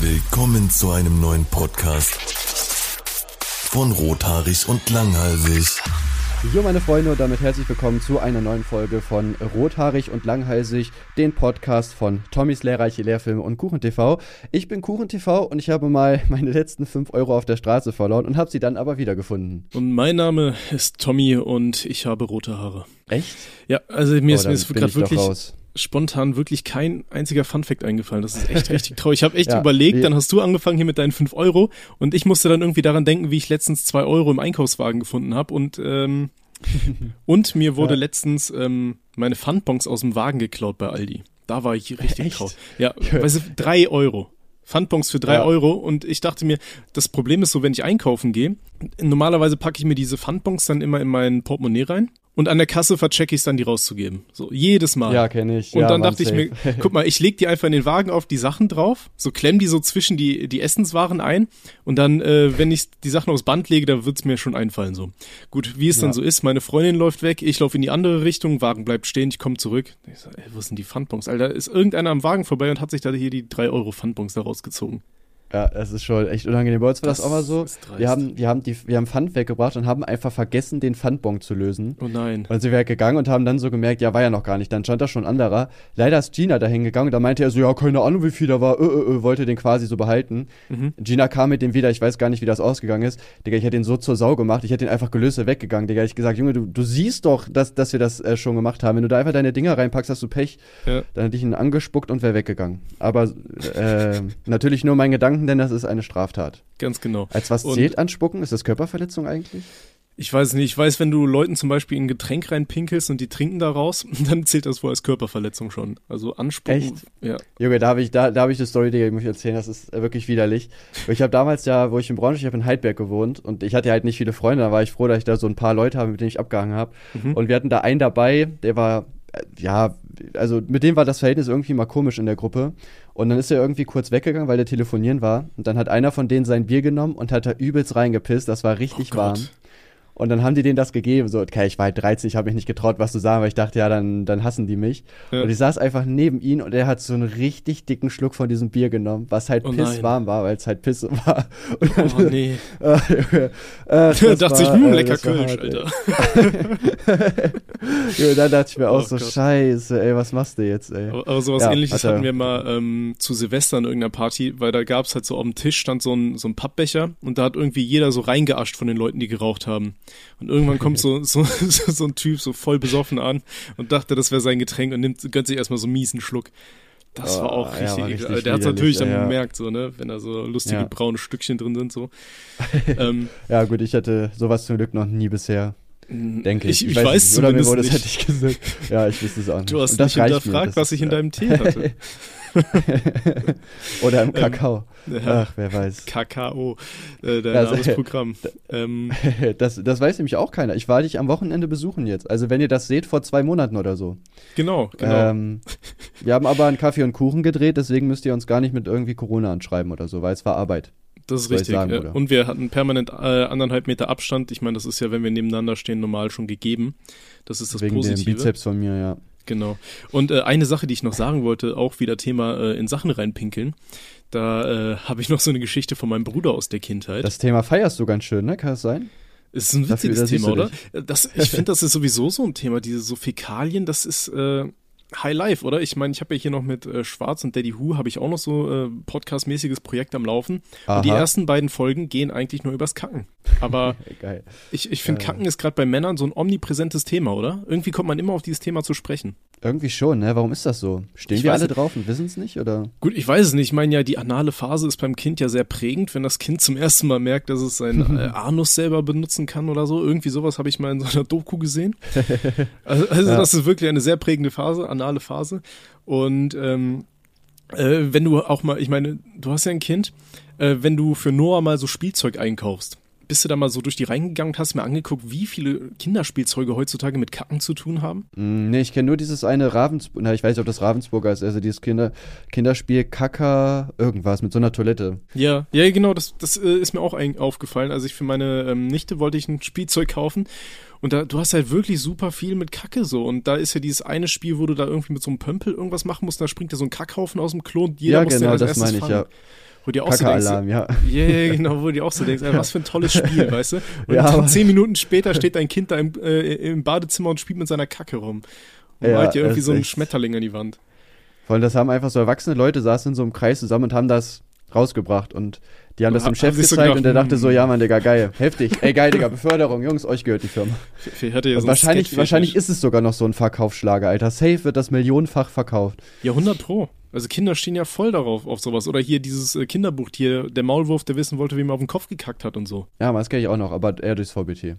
Willkommen zu einem neuen Podcast von Rothaarig und Langhalsig. Jo, meine Freunde, und damit herzlich willkommen zu einer neuen Folge von Rothaarig und Langhalsig, den Podcast von Tommys lehrreiche Lehrfilme und KuchenTV. Ich bin KuchenTV und ich habe mal meine letzten 5 Euro auf der Straße verloren und habe sie dann aber wiedergefunden. Und mein Name ist Tommy und ich habe rote Haare. Echt? Ja, also mir Oh, ist, mir ist gerade wirklich raus. Spontan wirklich kein einziger Funfact eingefallen. Das ist echt richtig traurig. Ich habe echt Ja, überlegt, dann hast du angefangen hier mit deinen 5 Euro und ich musste dann irgendwie daran denken, wie ich letztens 2 Euro im Einkaufswagen gefunden habe und ähm, und mir wurde Ja. letztens ähm, meine Pfandbons aus dem Wagen geklaut bei Aldi. Da war ich richtig Echt? traurig. Ja, weißt du, drei Euro. Pfandbons für drei Ja. Euro und ich dachte mir, das Problem ist so, wenn ich einkaufen gehe, normalerweise packe ich mir diese Pfandbons dann immer in mein Portemonnaie rein und an der Kasse verchecke ich es dann, die rauszugeben. So, jedes Mal. Ja, kenne ich. Und ja, dann Mann, dachte ich safe. mir, guck mal, ich leg die einfach in den Wagen auf die Sachen drauf, so klemm die so zwischen die, die Essenswaren ein und dann, äh, wenn ich die Sachen aufs Band lege, da wird's mir schon einfallen so. Gut, wie es dann Ja. so ist, meine Freundin läuft weg, ich laufe in die andere Richtung, Wagen bleibt stehen, ich komme zurück. Ich so, ey, wo sind die Pfandbons? Alter, ist irgendeiner am Wagen vorbei und hat sich da hier die drei Euro Pfandbons da rausgezogen. Ja, das ist schon echt unangenehm. Bei uns war das, Das auch mal so. Wir haben, wir, haben die, wir haben Pfand weggebracht und haben einfach vergessen, den Pfandbon zu lösen. Oh nein. Und dann sind wir gegangen und haben dann so gemerkt, ja, war ja noch gar nicht. Dann stand da schon ein anderer. Leider ist Gina dahin gegangen und da meinte er so, ja, keine Ahnung, wie viel da war, äh, äh, äh, wollte den quasi so behalten. Mhm. Gina kam mit dem wieder, ich weiß gar nicht, wie das ausgegangen ist. Digga, ich hätte ihn so zur Sau gemacht, ich hätte ihn einfach gelöst, er weggegangen. Digga, ich gesagt, Junge, du, du siehst doch, dass, dass wir das äh, schon gemacht haben. Wenn du da einfach deine Dinger reinpackst, hast du Pech. Ja. Dann hätte ich ihn angespuckt und wäre weggegangen. Aber äh, natürlich nur mein Gedanken, denn das ist eine Straftat. Ganz genau. Als was Und- zählt anspucken? Ist das Körperverletzung eigentlich? Ich weiß nicht, ich weiß, wenn du Leuten zum Beispiel ein Getränk reinpinkelst und die trinken daraus, dann zählt das wohl als Körperverletzung schon. Also anspucken. Echt? Ja. Junge, da habe ich, da, da hab ich eine Story, die muss ich erzählen, das ist wirklich widerlich. Ich habe damals ja, wo ich in Braunschweig, ich habe in Heidberg gewohnt und ich hatte halt nicht viele Freunde, da war ich froh, dass ich da so ein paar Leute habe, mit denen ich abgehangen habe. Mhm. Und wir hatten da einen dabei, der war, äh, ja, also mit dem war das Verhältnis irgendwie mal komisch in der Gruppe. Und dann ist er irgendwie kurz weggegangen, weil der telefonieren war. Und dann hat einer von denen sein Bier genommen und hat da übelst reingepisst, das war richtig Oh warm. Und dann haben die denen das gegeben. So, okay, ich war halt 13, ich habe mich nicht getraut, was zu sagen, weil ich dachte, ja, dann, dann hassen die mich. Ja. Und ich saß einfach neben ihn und er hat so einen richtig dicken Schluck von diesem Bier genommen, was halt Oh pisswarm war, weil es halt Pisse war. Und dann, Oh nee. äh, äh, dachte ich, war, hm, äh, lecker Kölsch, hart. Alter. Ja, dann dachte ich mir auch Oh so, Gott. scheiße, ey, was machst du jetzt, ey? Aber, aber sowas Ja, ähnliches hat er- hatten wir mal ähm, zu Silvester in irgendeiner Party, weil da gab's halt so auf dem Tisch stand so ein, so ein Pappbecher und da hat irgendwie jeder so reingeascht von den Leuten, die geraucht haben. Und irgendwann kommt so, so, so ein Typ so voll besoffen an und dachte, das wäre sein Getränk und nimmt, gönnt sich erstmal so einen miesen Schluck. Das war Oh, auch ja, richtig, war ekel. richtig Der hat's widerlich, natürlich dann ja, ja. gemerkt, so, ne, wenn da so lustige Ja. braune Stückchen drin sind, so. ähm, Ja, gut, ich hatte sowas zum Glück noch nie bisher, denke ich. ich, ich, weiß, nicht. Oder mir wurde es hätte ich gesagt. Ja, ich wüsste es auch nicht. Du hast Und das nicht reicht mir, hinterfragt, das was ich in deinem Tee hatte. Oder im Kakao. Ach, wer weiß. KKO, äh, dein also- Programm. Ähm, Das, das weiß nämlich auch keiner. Ich war dich am Wochenende besuchen jetzt. Also wenn ihr das seht, vor zwei Monaten oder so. genau, genau. Ähm, wir haben aber einen Kaffee und Kuchen gedreht, deswegen müsst ihr uns gar nicht mit irgendwie Corona anschreiben oder so, weil es war Arbeit. Das ist richtig. sagen, oder? Und wir hatten permanent äh, anderthalb Meter Abstand. Ich meine, das ist ja, wenn wir nebeneinander stehen, normal schon gegeben. Das ist das Wegen Positive. dem Bizeps von mir, ja. Genau. Und äh, eine Sache, die ich noch sagen wollte, auch wieder Thema äh, in Sachen reinpinkeln. Da äh, habe ich noch so eine Geschichte von meinem Bruder aus der Kindheit. Das Thema feierst du ganz schön, ne? Kann das sein? ist ein dafür- witziges da siehst Thema, oder? Das, ich finde, das ist sowieso so ein Thema. Diese so Fäkalien, das ist äh, High Life, oder? Ich meine, ich habe ja hier noch mit äh, Schwarz und Daddy Who habe ich auch noch so äh, podcastmäßiges Projekt am Laufen. Und die Aha. ersten beiden Folgen gehen eigentlich nur übers Kacken. Aber ich, ich finde, Äh. Kacken ist gerade bei Männern so ein omnipräsentes Thema, oder? Irgendwie kommt man immer auf dieses Thema zu sprechen. Irgendwie schon, ne? Warum ist das so? Stehen Ich wir alle drauf und wissen es nicht, oder? Gut, ich weiß es nicht. Ich meine ja, die anale Phase ist beim Kind ja sehr prägend, wenn das Kind zum ersten Mal merkt, dass es seinen äh, Anus selber benutzen kann oder so. Irgendwie sowas habe ich mal in so einer Doku gesehen. Also, also Ja. das ist wirklich eine sehr prägende Phase, anale Phase. Und ähm, äh, wenn du auch mal, ich meine, du hast ja ein Kind, äh, wenn du für Noah mal so Spielzeug einkaufst, bist du da mal so durch die reingegangen und hast mir angeguckt, wie viele Kinderspielzeuge heutzutage mit Kacken zu tun haben? Mm, nee, ich kenne nur dieses eine Ravensburg, na, ich weiß nicht, ob das Ravensburger ist, also dieses Kinder, Kinderspiel Kacker, irgendwas mit so einer Toilette. Ja, ja, genau, das, das äh, ist mir auch aufgefallen. Also ich für meine ähm, Nichte wollte ich ein Spielzeug kaufen Und da, du hast halt wirklich super viel mit Kacke so. Und da ist ja dieses eine Spiel, wo du da irgendwie mit so einem Pömpel irgendwas machen musst, da springt ja so ein Kackhaufen aus dem Klo und jeder ja, muss genau, den als das erstes meine ich, fangen. ja. Wo dir auch so denkst, ja. yeah, genau, wo du dir auch so denkst, ey, was für ein tolles Spiel, weißt du? Und Ja, zehn Minuten später steht dein Kind da im, äh, im Badezimmer und spielt mit seiner Kacke rum. Und Ja, malt dir irgendwie so einen Schmetterling an die Wand. Vor allem, das haben einfach so erwachsene Leute, saßen in so einem Kreis zusammen und haben das rausgebracht und die haben Und das dem Chef so gezeigt gedacht, und der dachte so, hm. ja Mann, Digga, geil, heftig, ey geil, Digga, Beförderung, Jungs, euch gehört die Firma. Ja so wahrscheinlich, wahrscheinlich ist es sogar noch so ein Verkaufsschlager, Alter. Safe wird das millionenfach verkauft. Ja, 100 pro. Also Kinder stehen ja voll darauf, auf sowas. Oder hier dieses äh, Kinderbuchtier, der Maulwurf, der wissen wollte, wie man auf den Kopf gekackt hat und so. Ja, das kenne ich auch noch, aber eher durchs VBT.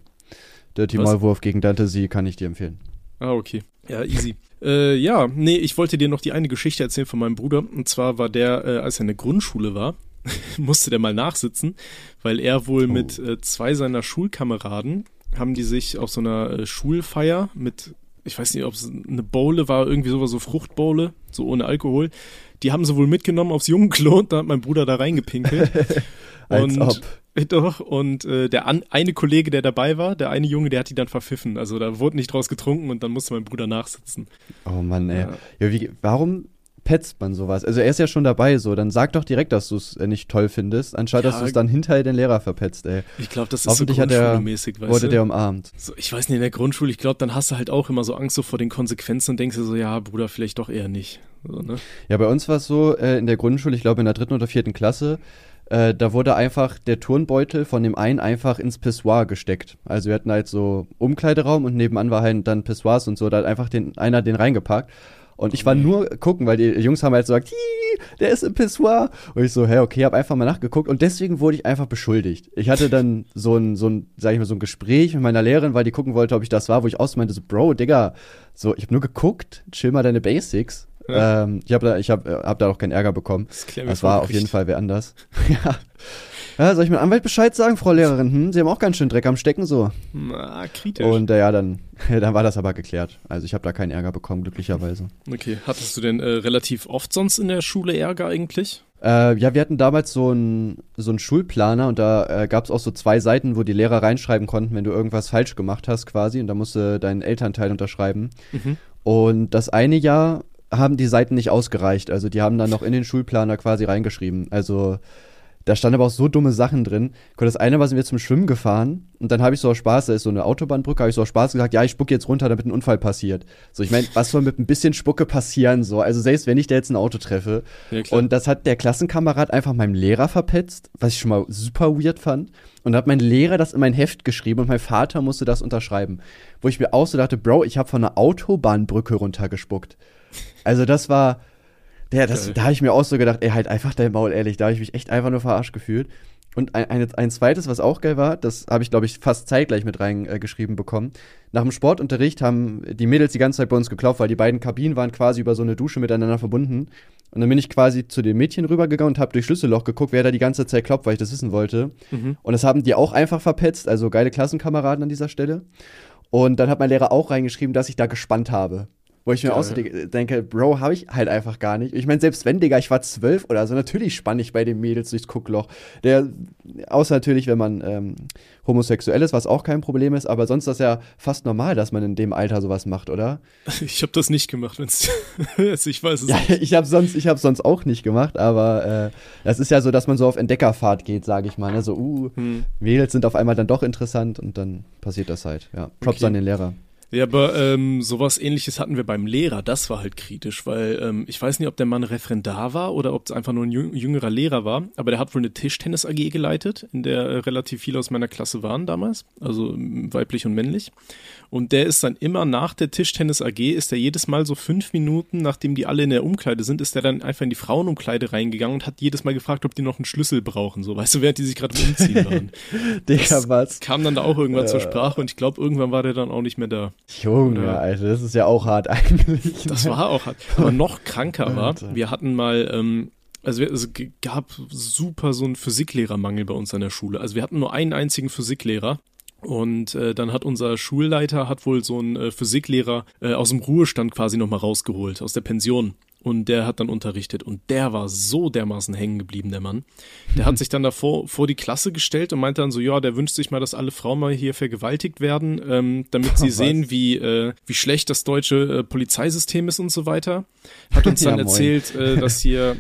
Dirty Was? Maulwurf gegen Dante Sie kann ich dir empfehlen. Ah, okay. Ja, easy. äh, ja, nee, ich wollte dir noch die eine Geschichte erzählen von meinem Bruder. Und zwar war der, äh, als er in der Grundschule war, musste der mal nachsitzen, weil er wohl Oh. mit äh, zwei seiner Schulkameraden haben die sich auf so einer äh, Schulfeier mit, ich weiß nicht, ob es eine Bowle war, irgendwie sowas, so Fruchtbowle, so ohne Alkohol. Die haben sie wohl mitgenommen aufs Jungenklo und da hat mein Bruder da reingepinkelt. Als und, ob. Doch, und äh, der an, eine Kollege, der dabei war, der eine Junge, der hat die dann verpfiffen. Also da wurde nicht draus getrunken und dann musste mein Bruder nachsitzen. Oh Mann, ey. Ja. Ja. wie, warum petzt man sowas? Also er ist ja schon dabei, so. Dann sag doch direkt, dass du es äh, nicht toll findest, anstatt Ja. dass du es dann hinterher den Lehrer verpetzt, ey. Ich glaube, das ist so grundschulmäßig, weißt Wurde du? der umarmt. so, ich weiß nicht, in der Grundschule, ich glaube, dann hast du halt auch immer so Angst so vor den Konsequenzen und denkst dir so, ja, Bruder, vielleicht doch eher nicht. So, ne? Ja, bei uns war es so, äh, in der Grundschule, ich glaube in der dritten oder vierten Klasse, äh, da wurde einfach der Turnbeutel von dem einen einfach ins Pissoir gesteckt. Also wir hatten halt so Umkleideraum und nebenan war halt dann Pissoirs und so, da hat einfach den, einer den reingepackt. Und ich war nur gucken, weil die Jungs haben halt so gesagt, "Hi, der ist im Pissoir. Und ich so, hä, okay, hab einfach mal nachgeguckt und deswegen wurde ich einfach beschuldigt. Ich hatte dann so ein, so ein, sag ich mal, so ein Gespräch mit meiner Lehrerin, weil die gucken wollte, ob ich das war, wo ich aus meinte, so, Bro, Digga, so, ich hab nur geguckt, chill mal deine Basics. Ja. Ähm, ich habe da, ich hab, äh, hab da auch keinen Ärger bekommen. Das, Das war auf jeden Fall wer anders. ja. Ja. Soll ich mit Anwalt Bescheid sagen, Frau Lehrerin? Hm, Sie haben auch ganz schön Dreck am Stecken so. Na, kritisch. Und äh, ja, dann, dann war das aber geklärt. Also ich habe da keinen Ärger bekommen, glücklicherweise. okay, hattest du denn äh, relativ oft sonst in der Schule Ärger eigentlich? Äh, ja, wir hatten damals so einen so einen Schulplaner und da äh, gab es auch so zwei Seiten, wo die Lehrer reinschreiben konnten, wenn du irgendwas falsch gemacht hast quasi. Und da musste dein Elternteil unterschreiben. Mhm. Und das eine Jahr haben die Seiten nicht ausgereicht. Also die haben dann noch in den Schulplaner quasi reingeschrieben. Also da standen aber auch so dumme Sachen drin. Das eine war, sind wir zum Schwimmen gefahren und dann habe ich so aus Spaß, da ist so eine Autobahnbrücke, habe ich so aus Spaß gesagt, ja, ich spucke jetzt runter, damit ein Unfall passiert. So, ich meine, was soll mit ein bisschen Spucke passieren? So, also selbst wenn ich da jetzt ein Auto treffe. Ja. Und das hat der Klassenkamerad einfach meinem Lehrer verpetzt, was ich schon mal super weird fand. Und da hat mein Lehrer das in mein Heft geschrieben und mein Vater musste das unterschreiben. Wo ich mir auch so dachte, Bro, ich habe von einer Autobahnbrücke runtergespuckt. Also das war, der, das, da habe ich mir auch so gedacht, ey, halt einfach dein Maul, ehrlich. Da habe ich mich echt einfach nur verarscht gefühlt. Und ein, ein, ein zweites, was auch geil war, das habe ich, glaube ich, fast zeitgleich mit reingeschrieben äh, bekommen. Nach dem Sportunterricht haben die Mädels die ganze Zeit bei uns geklopft, weil die beiden Kabinen waren quasi über so eine Dusche miteinander verbunden. Und dann bin ich quasi zu den Mädchen rübergegangen und habe durch Schlüsselloch geguckt, wer da die ganze Zeit klopft, weil ich das wissen wollte. Mhm. Und das haben die auch einfach verpetzt, also geile Klassenkameraden an dieser Stelle. Und dann hat mein Lehrer auch reingeschrieben, dass ich da gespannt habe. Wo ich mir Geil. auch so denke, Bro, habe ich halt einfach gar nicht. Ich meine, selbst wenn, Digga, ich war zwölf oder so, natürlich spann ich bei den Mädels durchs Guckloch. Der, außer natürlich, wenn man ähm, homosexuell ist, was auch kein Problem ist, aber sonst ist das ja fast normal, dass man in dem Alter sowas macht, oder? Ich habe das nicht gemacht, wenn's also ich weiß es Ja, nicht. ich habe sonst, ich habe sonst auch nicht gemacht, aber äh, das ist ja so, dass man so auf Entdeckerfahrt geht, sage ich mal. Ne? So, uh, Hm. Mädels sind auf einmal dann doch interessant und dann passiert das halt. Ja, Props Okay. an den Lehrer. Ja, aber ähm, sowas ähnliches hatten wir beim Lehrer. Das war halt kritisch, weil ähm, ich weiß nicht, ob der Mann Referendar war oder ob es einfach nur ein jüng- jüngerer Lehrer war, aber der hat wohl eine Tischtennis AG geleitet, in der äh, relativ viele aus meiner Klasse waren damals, also ähm, weiblich und männlich. Und der ist dann immer nach der Tischtennis AG, ist der jedes Mal so fünf Minuten, nachdem die alle in der Umkleide sind, ist der dann einfach in die Frauenumkleide reingegangen und hat jedes Mal gefragt, ob die noch einen Schlüssel brauchen, so weißt du, während die sich gerade Umziehen waren. Digga, was? Kam dann da auch irgendwann zur Sprache und ich glaube, irgendwann war der dann auch nicht mehr da. Junge, Ja. Alter, das ist ja auch hart eigentlich. Das war auch hart. Aber noch kranker war, wir hatten mal, ähm, also es gab super so einen Physiklehrermangel bei uns an der Schule. Also wir hatten nur einen einzigen Physiklehrer. Und äh, dann hat unser Schulleiter hat wohl so einen äh, Physiklehrer äh, aus dem Ruhestand quasi nochmal rausgeholt, aus der Pension. Und der hat dann unterrichtet und der war so dermaßen hängen geblieben, der Mann. Der hat sich dann davor vor die Klasse gestellt und meinte dann so, ja, der wünscht sich mal, dass alle Frauen mal hier vergewaltigt werden, ähm, damit sie Was? sehen, wie, äh, wie schlecht das deutsche äh, Polizeisystem ist und so weiter. Hat uns dann Ja, erzählt, äh, dass hier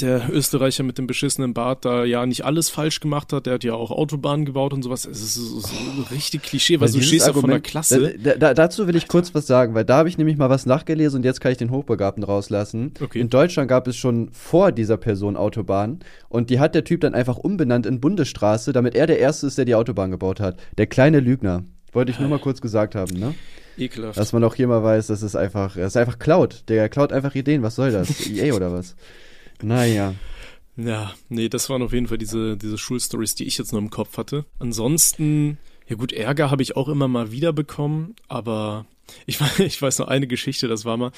der Österreicher mit dem beschissenen Bart da ja nicht alles falsch gemacht hat. Der hat ja auch Autobahnen gebaut und sowas. Es ist so, so richtig Klischee, weil du dieses stehst da vor der Argument- Klasse. Da, da, dazu will ich kurz was sagen, weil da habe ich nämlich mal was nachgelesen und jetzt kann ich den Hochbegabten rauslassen. Okay. In Deutschland gab es schon vor dieser Person Autobahnen und die hat der Typ dann einfach umbenannt in Bundesstraße, damit er der Erste ist, der die Autobahn gebaut hat. Der kleine Lügner. Wollte ich nur mal kurz gesagt haben, ne? Ekelhaft. Dass man auch hier mal weiß, das ist einfach, das ist einfach Cloud. Der klaut einfach Ideen. Was soll das? EA oder was? Naja. Ja, nee, das waren auf jeden Fall diese, diese Schulstories, die ich jetzt noch im Kopf hatte. Ansonsten, ja gut, Ärger habe ich auch immer mal wieder bekommen, aber ich, weiß- ich weiß noch eine Geschichte, das war mal,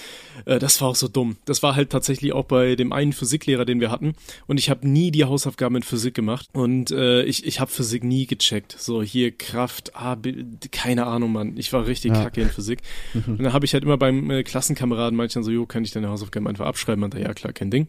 äh, das war auch so dumm. Das war halt tatsächlich auch bei dem einen Physiklehrer, den wir hatten. Und ich habe nie die Hausaufgaben in Physik gemacht. Und äh, ich, ich habe Physik nie gecheckt. So hier Kraft, A, B, keine Ahnung, Mann. Ich war richtig Ja. kacke in Physik. Und dann habe ich halt immer beim äh, Klassenkameraden manchmal so, jo, kann ich deine Hausaufgaben einfach abschreiben? Meinte, er, ja klar, kein Ding.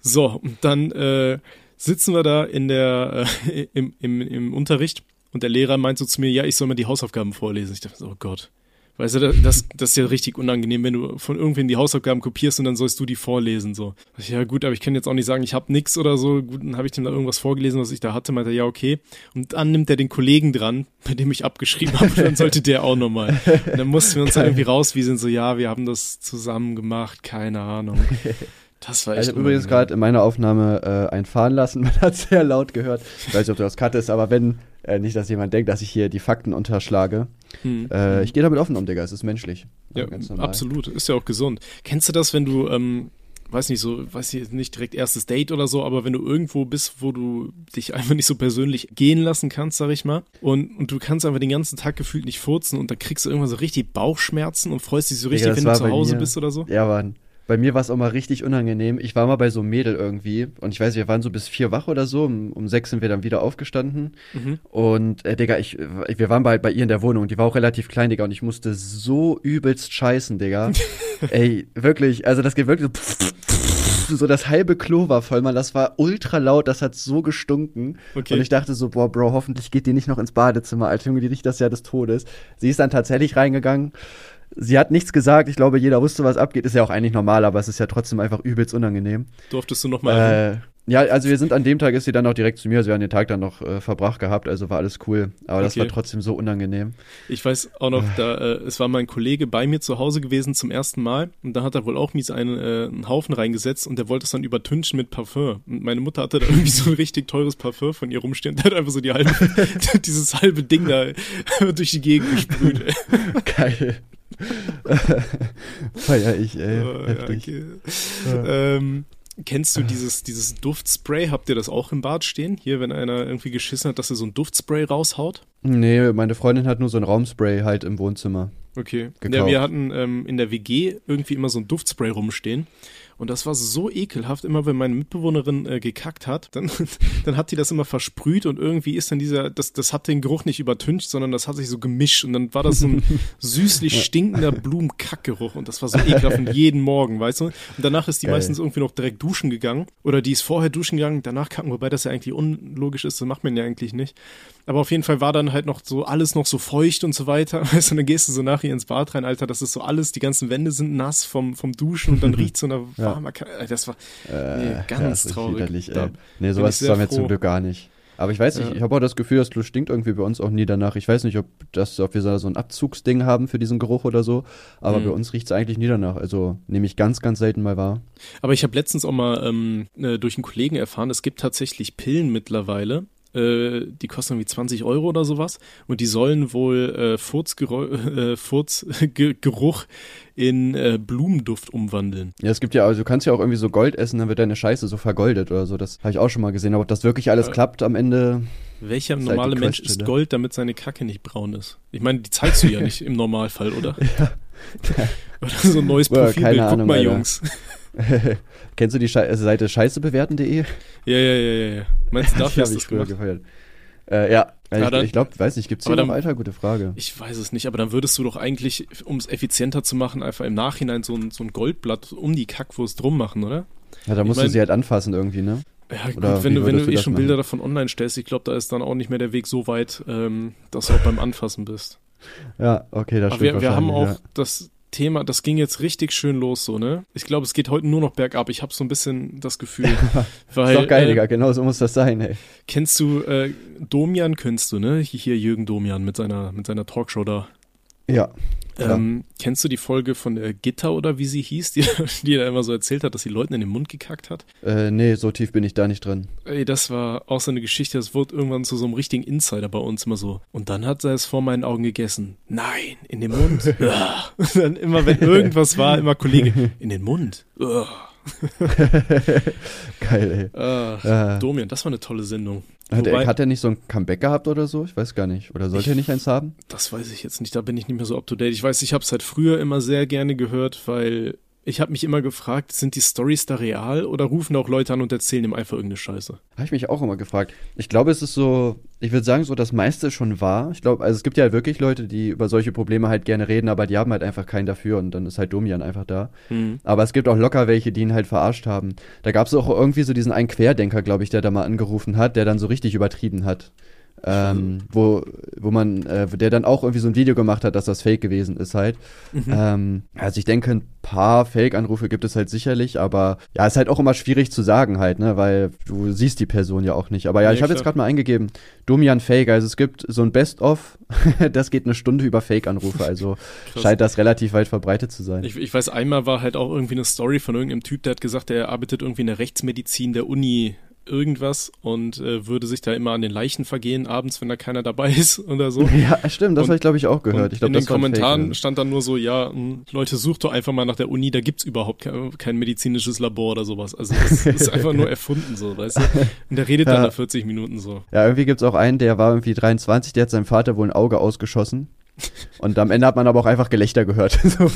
So, und dann äh, sitzen wir da in der, äh, im, im, im Unterricht und der Lehrer meint so zu mir, ja, ich soll mal die Hausaufgaben vorlesen. Ich dachte so, oh Gott. Weißt du, das, das ist ja richtig unangenehm, wenn du von irgendwen die Hausaufgaben kopierst und dann sollst du die vorlesen. So. Ja gut, aber ich kann jetzt auch nicht sagen, ich habe nix oder so. Gut, dann habe ich dem da irgendwas vorgelesen, was ich da hatte. Meinte ja, okay. Und dann nimmt er den Kollegen dran, bei dem ich abgeschrieben habe. Dann sollte der auch nochmal. Und dann mussten wir uns dann irgendwie raus, wie sind so, ja, wir haben das zusammen gemacht, keine Ahnung. Das war echt Ich habe übrigens gerade in meiner Aufnahme äh, einen fahren lassen. Man hat sehr laut gehört. Ich weiß nicht, ob du das cuttest, aber wenn, äh, nicht, dass jemand denkt, dass ich hier die Fakten unterschlage. Hm. Äh, ich gehe damit offen um, Digga. Es ist menschlich. Ja, Also absolut. Ist ja auch gesund. Kennst du das, wenn du, ähm, weiß nicht so, weiß ich nicht direkt erstes Date oder so, aber wenn du irgendwo bist, wo du dich einfach nicht so persönlich gehen lassen kannst, sag ich mal, und, und du kannst einfach den ganzen Tag gefühlt nicht furzen und dann kriegst du irgendwann so richtig Bauchschmerzen und freust dich so richtig, das wenn du zu Hause bist oder so? Ja, Mann. Bei mir war es auch mal richtig unangenehm. Ich war mal bei so einem Mädel irgendwie und ich weiß, wir waren so bis vier wach oder so. Um, um sechs sind wir dann wieder aufgestanden. Mhm. Und, äh, Digga, ich, wir waren bei, bei ihr in der Wohnung. Die war auch relativ klein, Digga. Und ich musste so übelst scheißen, Digga. Ey, wirklich. Also, das geht wirklich so. So das halbe Klo war voll, man. Das war ultra laut, das hat so gestunken. Okay. Und ich dachte so, boah, Bro, hoffentlich geht die nicht noch ins Badezimmer, Alter. Junge, die riecht das ja des Todes. Sie ist dann tatsächlich reingegangen. Sie hat nichts gesagt. Ich glaube, jeder wusste, was abgeht. Ist ja auch eigentlich normal, aber es ist ja trotzdem einfach übelst unangenehm. Durftest du nochmal. Äh, ja, also wir sind an dem Tag ist sie dann auch direkt zu mir. Also wir haben den Tag dann noch äh, verbracht gehabt, also war alles cool. Aber das Okay. war trotzdem so unangenehm. Ich weiß auch noch, da, äh, es war mein Kollege bei mir zu Hause gewesen zum ersten Mal und da hat er wohl auch mies einen, äh, einen Haufen reingesetzt und der wollte es dann übertünchen mit Parfum. Und meine Mutter hatte da irgendwie so ein richtig teures Parfum von ihr rumstehen. Der hat einfach so die halbe, dieses halbe Ding da durch die Gegend gesprüht. Geil. Feier ich, ey. Oh, ja, Heftig. okay. ähm, kennst du dieses, dieses Duftspray? Habt ihr das auch im Bad stehen? Hier, wenn einer irgendwie geschissen hat, dass er so ein Duftspray raushaut? Nee, meine Freundin hat nur so ein Raumspray halt im Wohnzimmer. Okay. Gekauft. Ja, wir hatten ähm, in der WG irgendwie immer so ein Duftspray rumstehen. Und das war so ekelhaft. Immer wenn meine Mitbewohnerin äh, gekackt hat, dann, dann hat die das immer versprüht und irgendwie ist dann dieser, das, das hat den Geruch nicht übertüncht, sondern das hat sich so gemischt und dann war das so ein süßlich stinkender Blumenkackgeruch und das war so ekelhaft und jeden Morgen, weißt du? Und danach ist die Geil. meistens irgendwie noch direkt duschen gegangen oder die ist vorher duschen gegangen, danach kacken, wobei das ja eigentlich unlogisch ist, das macht man ja eigentlich nicht. Aber auf jeden Fall war dann halt noch so alles noch so feucht und so weiter. Weißt du, dann gehst du so nachher ins Bad rein, Alter, das ist so alles, die ganzen Wände sind nass vom, vom Duschen und dann riecht so nach Ja. warmer Ka- Alter, Das war Äh, nee, ja, ganz das ist traurig. widerlich, Da. Nee, sowas haben wir zum. Glück gar nicht. Aber ich weiß nicht, Ja. ich habe auch das Gefühl, das Klo stinkt irgendwie bei uns auch nie danach. Ich weiß nicht, ob das, ob wir so so ein Abzugsding haben für diesen Geruch oder so, aber Mhm. bei uns riecht es eigentlich nie danach. Also nehme ich ganz, ganz selten mal wahr. Aber ich habe letztens auch mal ähm, äh, durch einen Kollegen erfahren, es gibt tatsächlich Pillen mittlerweile. Äh, die kosten irgendwie 20 Euro oder sowas. Und die sollen wohl äh, Furzgeruch äh, Furz Ge Geruch in äh, Blumenduft umwandeln. Ja, es gibt ja, also du kannst ja auch irgendwie so Gold essen, dann wird deine Scheiße so vergoldet oder so. Das habe ich auch schon mal gesehen. Aber ob das wirklich alles klappt am Ende, Welcher halt normale die Mensch isst? Gold, damit seine Kacke nicht braun ist? Ich meine, die zeigst du ja nicht im Normalfall, oder? Oder so ein neues Profilbild. Guck Ahnung, mal, Alter. Jungs. kennst du die Schei Seite scheißebewerten.de? Ja, ja, ja, ja, ja. Meinst du, dafür habe ich früher gefeiert. Äh, ja, Ja, Ja, ich dann- ich glaube, weiß nicht, gibt's hier aber noch, dann- Alter? Gute Frage. Ich weiß es nicht, aber dann würdest du doch eigentlich, um es effizienter zu machen, einfach im Nachhinein so ein, so ein Goldblatt um die Kackwurst drum machen, oder? Ja, da musst mein- du sie halt anfassen irgendwie, ne? Ja, gut, Oder wenn du, wenn du eh schon machen? Bilder davon online stellst, ich glaube, da ist dann auch nicht mehr der Weg so weit, ähm, dass du auch beim Anfassen bist. Ja, okay, das Aber stimmt wir, wir haben auch wahrscheinlich, das Thema, das ging jetzt richtig schön los, so, ne? Ich glaube, es geht heute nur noch bergab. Ich habe so ein bisschen das Gefühl. weil, Ist doch geil, äh, Digga, genau so muss das sein, ey. Kennst du äh, Domian, kennst du, ne? Hier Jürgen Domian mit seiner, mit seiner Talkshow da. Ja. Ähm, kennst du die Folge von äh, Gitter oder wie sie hieß, die, die er immer so erzählt hat, dass sie Leuten in den Mund gekackt hat? Äh, nee, so tief bin ich da nicht drin. Ey, das war auch so eine Geschichte, das wurde irgendwann zu so einem richtigen Insider bei uns immer so. Und dann hat er es vor meinen Augen gegessen. Nein, in den Mund. Und dann immer, wenn irgendwas war, immer Kollege, in den Mund. Ah. Geil, ey. Ah, Äh, Domian, das war eine tolle Sendung. hat, Wobei- er, hat er nicht so ein Comeback gehabt oder so? Ich weiß gar nicht. Oder sollte Ich- er nicht eins haben? Das weiß ich jetzt nicht, da bin ich nicht mehr so up to date. Ich weiß, ich habe es halt früher immer sehr gerne gehört, weil ich habe mich immer gefragt, sind die Stories da real oder rufen auch Leute an und erzählen ihm einfach irgendeine Scheiße? Habe ich mich auch immer gefragt. Ich glaube, es ist so, ich würde sagen, so das meiste ist schon wahr. Ich glaube, also es gibt ja halt wirklich Leute, die über solche Probleme halt gerne reden, aber die haben halt einfach keinen dafür und dann ist halt Domian einfach da. Hm. Aber es gibt auch locker welche, die ihn halt verarscht haben. Da gab es auch irgendwie so diesen einen Querdenker, glaube ich, der da mal angerufen hat, der dann so richtig übertrieben hat. Ähm, wo, wo man, äh, der dann auch irgendwie so ein Video gemacht hat, dass das Fake gewesen ist halt. Mhm. Ähm, also ich denke, ein paar Fake-Anrufe gibt es halt sicherlich, aber ja, ist halt auch immer schwierig zu sagen halt, ne, weil du siehst die Person ja auch nicht. Aber ja, Ja, ich habe jetzt gerade mal eingegeben, Domian Fake, also es gibt so ein Best-of, das geht eine Stunde über Fake-Anrufe, also scheint das relativ weit verbreitet zu sein. Ich, ich weiß, einmal war halt auch irgendwie eine Story von irgendeinem Typ, der hat gesagt, er arbeitet irgendwie in der Rechtsmedizin der Uni irgendwas und äh, würde sich da immer an den Leichen vergehen, abends, wenn da keiner dabei ist oder so. Ja, stimmt, das habe ich glaube ich auch gehört. Ich glaube, in den Kommentaren Fake, stand dann nur so, ja, mh, Leute, sucht doch einfach mal nach der Uni, da gibt's überhaupt kein, kein medizinisches Labor oder sowas. Also das ist einfach nur erfunden so, weißt du? Und der redet dann Ja. da 40 Minuten so. Ja, irgendwie gibt's auch einen, der war irgendwie 23, der hat seinem Vater wohl ein Auge ausgeschossen. Und am Ende hat man aber auch einfach Gelächter gehört. so.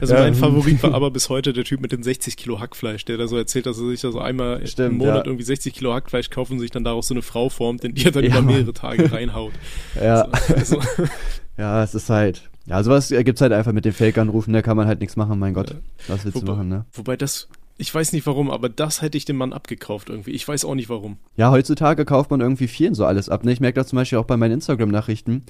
Also mein Favorit war aber bis heute der Typ mit den 60 Kilo Hackfleisch, der da so erzählt, dass er sich da so einmal im Stimmt, Monat ja. irgendwie 60 Kilo Hackfleisch kauft und sich dann daraus so eine Frau formt, in die er dann Ja, über mehrere Tage reinhaut. Ja, So, also, ja, es ist halt. Ja, sowas gibt's halt einfach mit den Fake-Anrufen, da kann man halt nichts machen, mein Gott. Was willst du Wobei- machen, ne? wobei das, ich weiß nicht warum, aber das hätte ich dem Mann abgekauft irgendwie. Ich weiß auch nicht warum. Ja, heutzutage kauft man irgendwie vielen so alles ab. Ne? Ich merke das zum Beispiel auch bei meinen Instagram-Nachrichten.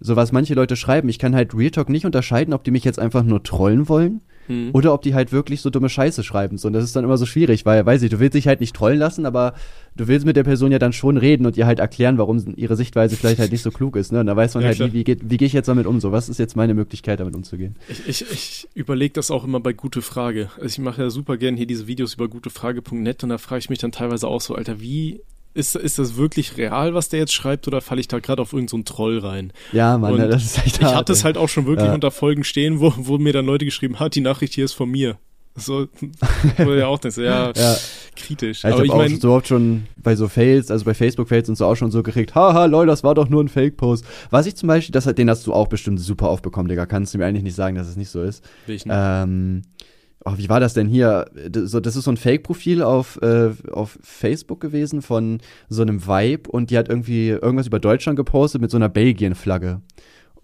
So was manche Leute schreiben, ich kann halt Real Talk nicht unterscheiden, ob die mich jetzt einfach nur trollen wollen Hm. oder ob die halt wirklich so dumme Scheiße schreiben. So, und das ist dann immer so schwierig, weil, weiß ich, du willst dich halt nicht trollen lassen, aber du willst mit der Person ja dann schon reden und ihr halt erklären, warum ihre Sichtweise vielleicht halt nicht so klug ist. Ne? Und da weiß man Ja, halt, klar. nie, wie, geht, wie gehe ich jetzt damit um? So, was ist jetzt meine Möglichkeit, damit umzugehen? Ich, ich, ich überlege das auch immer bei Gute Frage. Also ich mache ja super gern hier diese Videos über gutefrage.net und da frage ich mich dann teilweise auch so, Alter, wie ist, ist das wirklich real, was der jetzt schreibt, oder falle ich da gerade auf irgendeinen so Troll rein? Ja, Mann, ne, das ist echt Ich hart, hatte es halt auch schon wirklich Ja. unter Folgen stehen, wo, wo mir dann Leute geschrieben hat, die Nachricht hier ist von mir. So, du ja auch denkst, ja, Ja. kritisch. Ja, ich habe ich auch meine, so oft schon bei so Fails, also bei Facebook-Fails und so auch schon so gekriegt, haha, lol, das war doch nur ein Fake-Post. Was ich zum Beispiel, das, den hast du auch bestimmt super aufbekommen, Digga. Kannst du mir eigentlich nicht sagen, dass es nicht so ist. welchen? Ähm, oh, wie war das denn hier? Das, ist so ein Fake-Profil auf, äh, auf Facebook gewesen von so einem Vibe und die hat irgendwie irgendwas über Deutschland gepostet mit so einer Belgien-Flagge.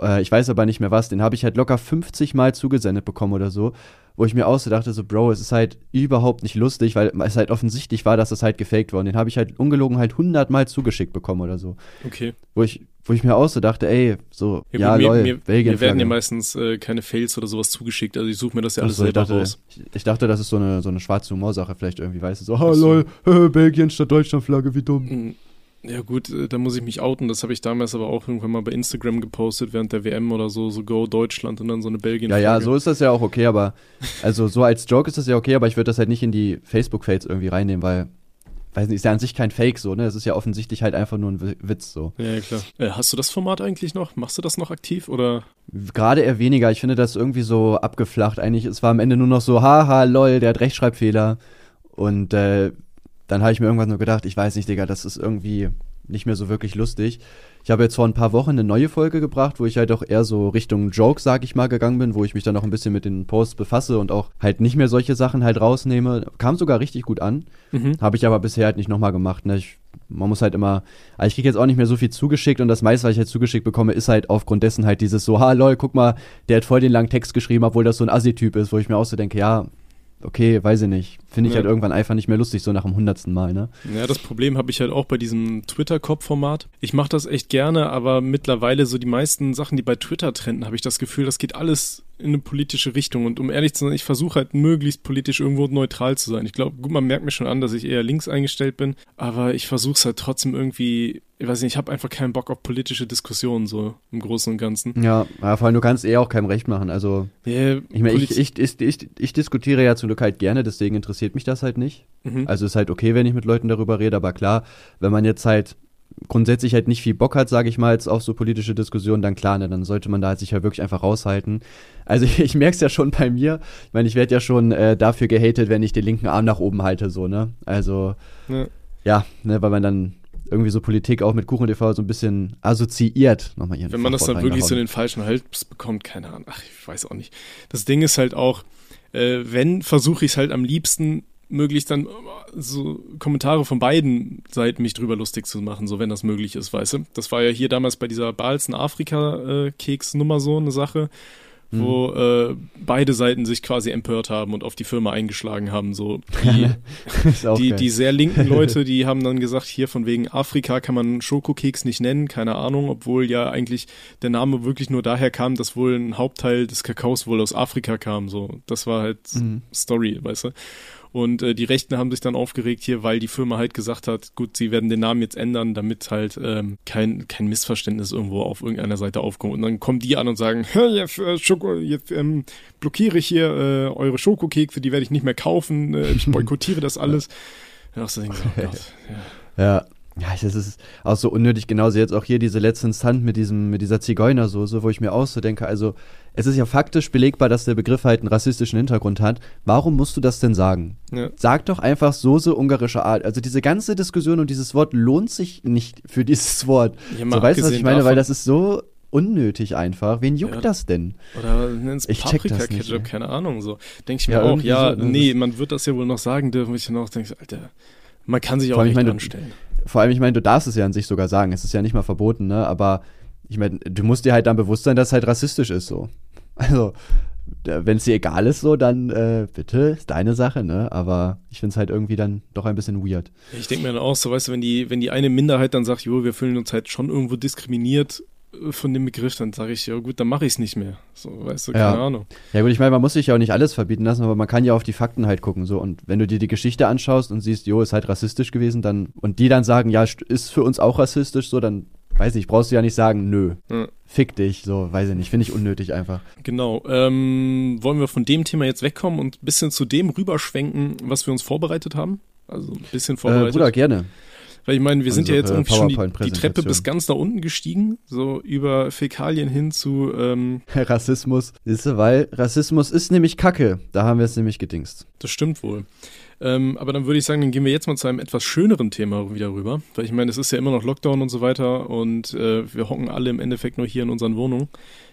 Äh, ich weiß aber nicht mehr was. Den habe ich halt locker 50 Mal zugesendet bekommen oder so. Wo ich mir auch so dachte, so, Bro, es ist halt überhaupt nicht lustig, weil es halt offensichtlich war, dass das halt gefaked. Und den habe ich halt ungelogen halt 100 Mal zugeschickt bekommen oder so. okay. Wo ich, wo ich mir auch so dachte, ey, so, ja, gut, mir, lol, mir, Belgien. mir werden ja meistens äh, keine Fails oder sowas zugeschickt, also ich suche mir das ja alles ich, selber dachte, raus. ich, ich dachte, das ist so eine, so eine schwarze Humorsache vielleicht irgendwie, weißt du, so, Ach so. lol, Belgien statt Deutschlandflagge, wie dumm. Mm, Ja gut, äh, da muss ich mich outen. Das habe ich damals aber auch irgendwann mal bei Instagram gepostet während der WM oder so, so Go Deutschland und dann so eine belgien Ja, ja, so ist das ja auch okay, aber, also so als Joke ist das ja okay, aber ich würde das halt nicht in die Facebook-Fails irgendwie reinnehmen, weil, weiß nicht, ist ja an sich kein Fake so, ne, es ist ja offensichtlich halt einfach nur ein Wi- Witz so. Ja, ja, klar. Äh, hast du das Format eigentlich noch? Machst du das noch aktiv oder? Gerade eher weniger, ich finde das irgendwie so abgeflacht, eigentlich, es war am Ende nur noch so, haha, lol, der hat Rechtschreibfehler und, äh, dann habe ich mir irgendwann nur gedacht, ich weiß nicht, Digga, das ist irgendwie, nicht mehr so wirklich lustig. Ich habe jetzt vor ein paar Wochen eine neue Folge gebracht, wo ich halt auch eher so Richtung Joke, sag ich mal, gegangen bin, wo ich mich dann auch ein bisschen mit den Posts befasse und auch halt nicht mehr solche Sachen halt rausnehme. Kam sogar richtig gut an. Mhm. Habe ich aber bisher halt nicht nochmal gemacht. Ne? Ich, man muss halt immer, also ich kriege jetzt auch nicht mehr so viel zugeschickt und das meiste, was ich halt zugeschickt bekomme, ist halt aufgrund dessen halt dieses so, ha lol, guck mal, der hat voll den langen Text geschrieben, obwohl das so ein Assi-Typ ist, wo ich mir auch so denke, ja, okay, weiß ich nicht. Finde ich ja. halt irgendwann einfach nicht mehr lustig, so nach dem hundertsten Mal, ne? Ja, das Problem habe ich halt auch bei diesem Twitter-Cop-Format. Ich mache das echt gerne, aber mittlerweile so die meisten Sachen, die bei Twitter trenden, habe ich das Gefühl, das geht alles in eine politische Richtung. Und um ehrlich zu sein, ich versuche halt möglichst politisch irgendwo neutral zu sein. Ich glaube, gut, man merkt mir schon an, dass ich eher links eingestellt bin, aber ich versuche es halt trotzdem irgendwie, ich weiß nicht, ich habe einfach keinen Bock auf politische Diskussionen, so im Großen und Ganzen. Ja, ja vor allem du kannst eher auch keinem Recht machen. Also, yeah, ich meine, ich, ich, ich, ich, ich diskutiere ja zum Glück halt gerne, deswegen interessiert mich das halt nicht. Mhm. Also ist halt okay, wenn ich mit Leuten darüber rede, aber klar, wenn man jetzt halt grundsätzlich halt nicht viel Bock hat, sage ich mal, jetzt auf so politische Diskussionen, dann klar, ne, dann sollte man da halt sich ja halt wirklich einfach raushalten. Also ich, ich merke es ja schon bei mir. Ich meine, ich werde ja schon äh, dafür gehatet, wenn ich den linken Arm nach oben halte, so, ne? Also, ja, ja ne, weil man dann irgendwie so Politik auch mit Kuchen TV so ein bisschen assoziiert. Nochmal ihren Wenn man das dann wirklich so in den falschen Hals bekommt, keine Ahnung. Ach, ich weiß auch nicht. Das Ding ist halt auch, äh, wenn, versuche ich es halt am liebsten möglichst dann so Kommentare von beiden Seiten mich drüber lustig zu machen, so wenn das möglich ist, weißt du. Das war ja hier damals bei dieser Balzen Afrika-Keks-Nummer so eine Sache, wo mhm. äh, beide Seiten sich quasi empört haben und auf die Firma eingeschlagen haben. So die, die, die, sehr linken Leute, die haben dann gesagt, hier von wegen Afrika kann man Schokokeks nicht nennen, keine Ahnung, obwohl ja eigentlich der Name wirklich nur daher kam, dass wohl ein Hauptteil des Kakaos wohl aus Afrika kam. So, das war halt mhm. Story, weißt du. Und äh, die Rechten haben sich dann aufgeregt hier, weil die Firma halt gesagt hat, gut, sie werden den Namen jetzt ändern, damit halt ähm, kein, kein Missverständnis irgendwo auf irgendeiner Seite aufkommt. Und dann kommen die an und sagen, jetzt, äh, Schoko, jetzt ähm, blockiere ich hier äh, eure Schokokekse, die werde ich nicht mehr kaufen, äh, ich boykottiere das alles. Ja, so, oh Gott, ja. ja. Ja, das ist auch so unnötig. Genauso jetzt auch hier diese letzte Instanz mit diesem, mit dieser Zigeunersoße, wo ich mir auch so denke, also es ist ja faktisch belegbar, dass der Begriff halt einen rassistischen Hintergrund hat. Warum musst du das denn sagen? Ja. Sag doch einfach Soße ungarischer Art. Also diese ganze Diskussion und dieses Wort lohnt sich nicht für dieses Wort. Ja, so weißt du, was ich meine? Weil das ist so unnötig einfach. Wen juckt ja. das denn? Oder nenn's Paprika-Ketchup, keine Ahnung. So denke ich mir ja, auch, ja, so, nee, man wird das ja wohl noch sagen dürfen, ich noch denke, Alter, man kann sich auch nicht anstellen vor allem, ich meine, du darfst es ja an sich sogar sagen. Es ist ja nicht mal verboten, ne? Aber ich meine, du musst dir halt dann bewusst sein, dass es halt rassistisch ist, so. Also, wenn es dir egal ist, so, dann äh, bitte, ist deine Sache, ne? Aber ich finde es halt irgendwie dann doch ein bisschen weird. Ich denke mir dann auch so, weißt du, wenn die, wenn die eine Minderheit dann sagt, jo, wir fühlen uns halt schon irgendwo diskriminiert von dem Begriff, dann sage ich, ja gut, dann mache ich es nicht mehr. So, weißt du, keine ja. Ahnung. Ja gut, ich meine, man muss sich ja auch nicht alles verbieten lassen, aber man kann ja auf die Fakten halt gucken. So. Und wenn du dir die Geschichte anschaust und siehst, jo, ist halt rassistisch gewesen, dann und die dann sagen, ja, ist für uns auch rassistisch, so, dann weiß ich, brauchst du ja nicht sagen, nö. Ja. Fick dich, so, weiß ich nicht, finde ich unnötig einfach. Genau. Ähm, wollen wir von dem Thema jetzt wegkommen und ein bisschen zu dem rüberschwenken, was wir uns vorbereitet haben? Also ein bisschen vorbereitet. Äh, Bruder, gerne. Weil ich meine, wir sind ja jetzt irgendwie schon die, die, Treppe bis ganz da unten gestiegen, so über Fäkalien hin zu ähm Rassismus. Du, weil Rassismus ist nämlich Kacke. Da haben wir es nämlich gedingst. Das stimmt wohl. Ähm, aber dann würde ich sagen, dann gehen wir jetzt mal zu einem etwas schöneren Thema wieder rüber. Weil ich meine, es ist ja immer noch Lockdown und so weiter und äh, wir hocken alle im Endeffekt nur hier in unseren Wohnungen.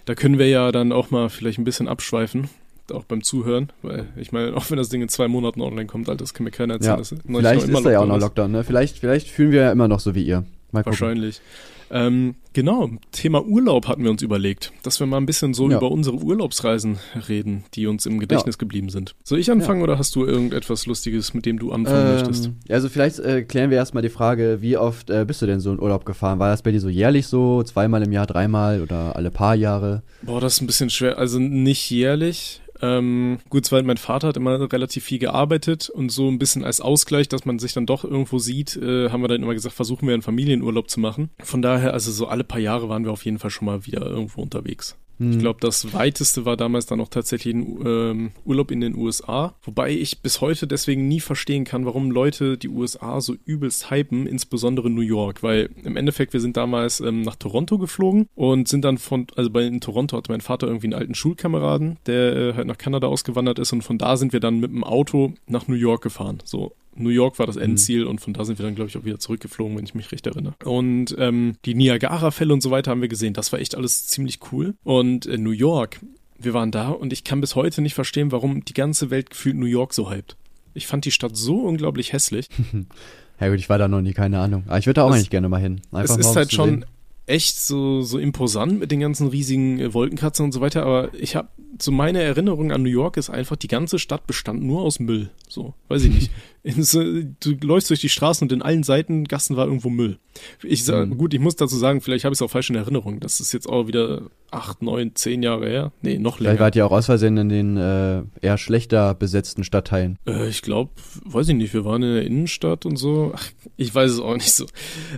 Da können wir ja dann auch mal vielleicht ein bisschen abschweifen auch beim Zuhören, weil ich meine, auch wenn das Ding in zwei Monaten online kommt, Alter, das kann mir keiner erzählen. Ja, vielleicht ist da ja auch noch Lockdown, ne? Vielleicht, vielleicht fühlen wir ja immer noch so wie ihr. Wahrscheinlich. Ähm, genau, Thema Urlaub hatten wir uns überlegt, dass wir mal ein bisschen so ja. über unsere Urlaubsreisen reden, die uns im Gedächtnis ja. geblieben sind. Soll ich anfangen ja. oder hast du irgendetwas Lustiges, mit dem du anfangen ähm, möchtest? Also vielleicht äh, klären wir erstmal die Frage, wie oft äh, bist du denn so in Urlaub gefahren? War das bei dir so jährlich so, zweimal im Jahr, dreimal oder alle paar Jahre? Boah, das ist ein bisschen schwer. Also nicht jährlich. Ähm, gut, zwar mein Vater hat immer relativ viel gearbeitet und so ein bisschen als Ausgleich, dass man sich dann doch irgendwo sieht, äh, haben wir dann immer gesagt, versuchen wir einen Familienurlaub zu machen. Von daher, also so alle paar Jahre waren wir auf jeden Fall schon mal wieder irgendwo unterwegs. Ich hm. glaube, das weiteste war damals dann auch tatsächlich ein ähm, Urlaub in den USA. Wobei ich bis heute deswegen nie verstehen kann, warum Leute die USA so übelst hypen, insbesondere New York. Weil im Endeffekt, wir sind damals ähm, nach Toronto geflogen und sind dann von, also bei in Toronto hatte mein Vater irgendwie einen alten Schulkameraden, der äh, halt nach Kanada ausgewandert ist und von da sind wir dann mit dem Auto nach New York gefahren. So New York war das Endziel mhm. und von da sind wir dann, glaube ich, auch wieder zurückgeflogen, wenn ich mich recht erinnere. Und ähm, die Niagara-Fälle und so weiter haben wir gesehen. Das war echt alles ziemlich cool. Und äh, New York, wir waren da und ich kann bis heute nicht verstehen, warum die ganze Welt gefühlt New York so hypt. Ich fand die Stadt so unglaublich hässlich. ja gut, ich war da noch nie, keine Ahnung. Aber ich würde da auch es, eigentlich gerne mal hin. Einfach es ist halt schon echt so, so imposant mit den ganzen riesigen äh, Wolkenkratzern und so weiter, aber ich habe so meine Erinnerung an New York ist einfach, die ganze Stadt bestand nur aus Müll. So, weiß ich nicht. du läufst durch die Straßen und in allen Seitengassen war irgendwo Müll. Ich sag, gut, ich muss dazu sagen, vielleicht habe ich es auch falsch in Erinnerung. Das ist jetzt auch wieder acht, neun, zehn Jahre her. Nee, noch länger. Vielleicht wart ihr auch aus Versehen in den äh, eher schlechter besetzten Stadtteilen. Äh, ich glaube, weiß ich nicht, wir waren in der Innenstadt und so. Ach, ich weiß es auch nicht so.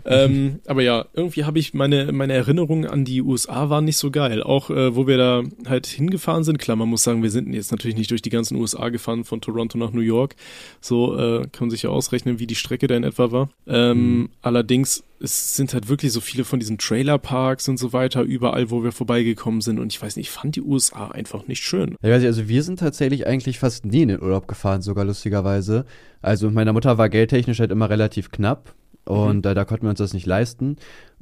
ähm, aber ja, irgendwie habe ich meine, meine Erinnerungen an die USA waren nicht so geil. Auch äh, wo wir da halt hingefahren sind. Klar, man muss sagen, wir sind jetzt natürlich nicht durch die ganzen USA gefahren, von Toronto nach New York. So äh, kann man sich ja ausrechnen, wie die Strecke da in etwa war. Ähm, mhm. Allerdings es sind halt wirklich so viele von diesen Trailerparks und so weiter, überall, wo wir vorbeigekommen sind. Und ich weiß nicht, ich fand die USA einfach nicht schön. Ja, also wir sind tatsächlich eigentlich fast nie in den Urlaub gefahren, sogar lustigerweise. Also mit meiner Mutter war geldtechnisch halt immer relativ knapp. Und mhm. äh, da konnten wir uns das nicht leisten.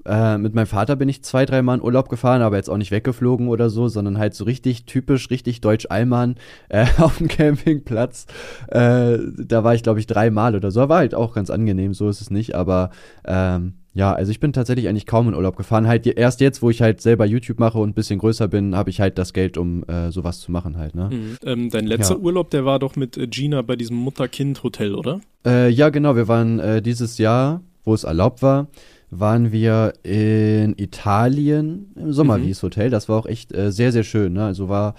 Äh, mit meinem Vater bin ich zwei, drei Mal in Urlaub gefahren, aber jetzt auch nicht weggeflogen oder so, sondern halt so richtig typisch, richtig deutsch-Allmann äh, auf dem Campingplatz. Äh, da war ich, glaube ich, drei Mal oder so. War halt auch ganz angenehm, so ist es nicht, aber ähm, ja, also ich bin tatsächlich eigentlich kaum in Urlaub gefahren. Halt erst jetzt, wo ich halt selber YouTube mache und ein bisschen größer bin, habe ich halt das Geld, um äh, sowas zu machen halt. Ne? Mhm. Ähm, dein letzter ja. Urlaub, der war doch mit äh, Gina bei diesem Mutter-Kind-Hotel, oder? Äh, ja, genau. Wir waren äh, dieses Jahr, wo es erlaubt war, waren wir in Italien im Sommerwies mhm. Hotel. Das war auch echt äh, sehr, sehr schön. Ne? Also war,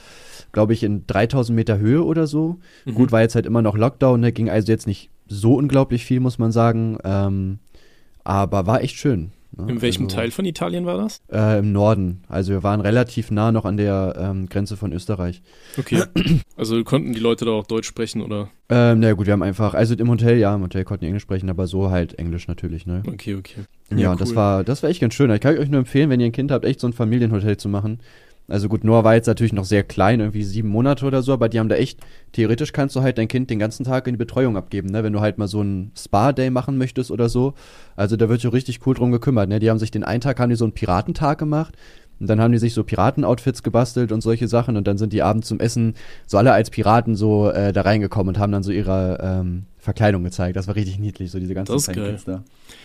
glaube ich, in 3000 Meter Höhe oder so. Mhm. Gut, war jetzt halt immer noch Lockdown, ne? ging also jetzt nicht so unglaublich viel, muss man sagen. Ähm, aber war echt schön. Ne? In welchem also, Teil von Italien war das? Äh, Im Norden. Also wir waren relativ nah noch an der ähm, Grenze von Österreich. Okay. Also konnten die Leute da auch Deutsch sprechen, oder? Ähm, na gut, wir haben einfach, also im Hotel, ja, im Hotel konnten die Englisch sprechen, aber so halt Englisch natürlich, ne? Okay, okay. Ja, ja cool. das war, das war echt ganz schön. Ich kann euch nur empfehlen, wenn ihr ein Kind habt, echt so ein Familienhotel zu machen. Also gut, Noah war jetzt natürlich noch sehr klein, irgendwie sieben Monate oder so, aber die haben da echt, theoretisch kannst du halt dein Kind den ganzen Tag in die Betreuung abgeben, ne? Wenn du halt mal so einen Spa-Day machen möchtest oder so. Also da wird schon richtig cool drum gekümmert, ne? Die haben sich den einen Tag, haben die so einen Piratentag gemacht. Und dann haben die sich so Piratenoutfits gebastelt und solche Sachen und dann sind die abends zum Essen so alle als Piraten so äh, da reingekommen und haben dann so ihre ähm, Verkleidung gezeigt. Das war richtig niedlich, so diese ganzen das ist geil. da.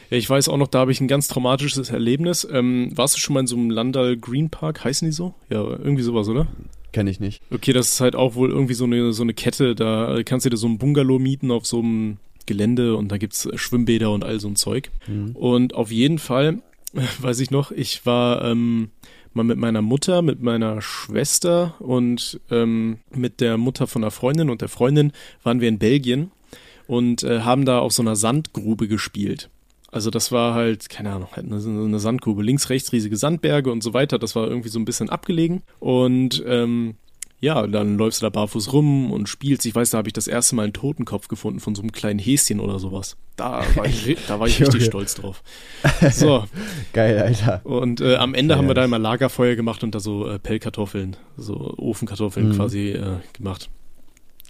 Ja, ich weiß auch noch, da habe ich ein ganz traumatisches Erlebnis. Ähm, warst du schon mal in so einem Landal Green Park? Heißen die so? Ja, irgendwie sowas, oder? Kenne ich nicht. Okay, das ist halt auch wohl irgendwie so eine, so eine Kette. Da kannst du dir so ein Bungalow mieten auf so einem Gelände und da gibt's Schwimmbäder und all so ein Zeug. Mhm. Und auf jeden Fall, weiß ich noch, ich war ähm, mal mit meiner Mutter, mit meiner Schwester und ähm, mit der Mutter von einer Freundin und der Freundin waren wir in Belgien und äh, haben da auf so einer Sandgrube gespielt. Also das war halt, keine Ahnung, halt eine, eine Sandgrube. Links, rechts riesige Sandberge und so weiter. Das war irgendwie so ein bisschen abgelegen. Und ähm, ja, dann läufst du da barfuß rum und spielst. Ich weiß, da habe ich das erste Mal einen Totenkopf gefunden von so einem kleinen Häschen oder sowas. Da war ich, da war ich richtig stolz drauf. So. Geil, Alter. Und äh, am Ende ja, haben wir da immer Lagerfeuer gemacht und da so äh, Pellkartoffeln, so Ofenkartoffeln mhm. quasi äh, gemacht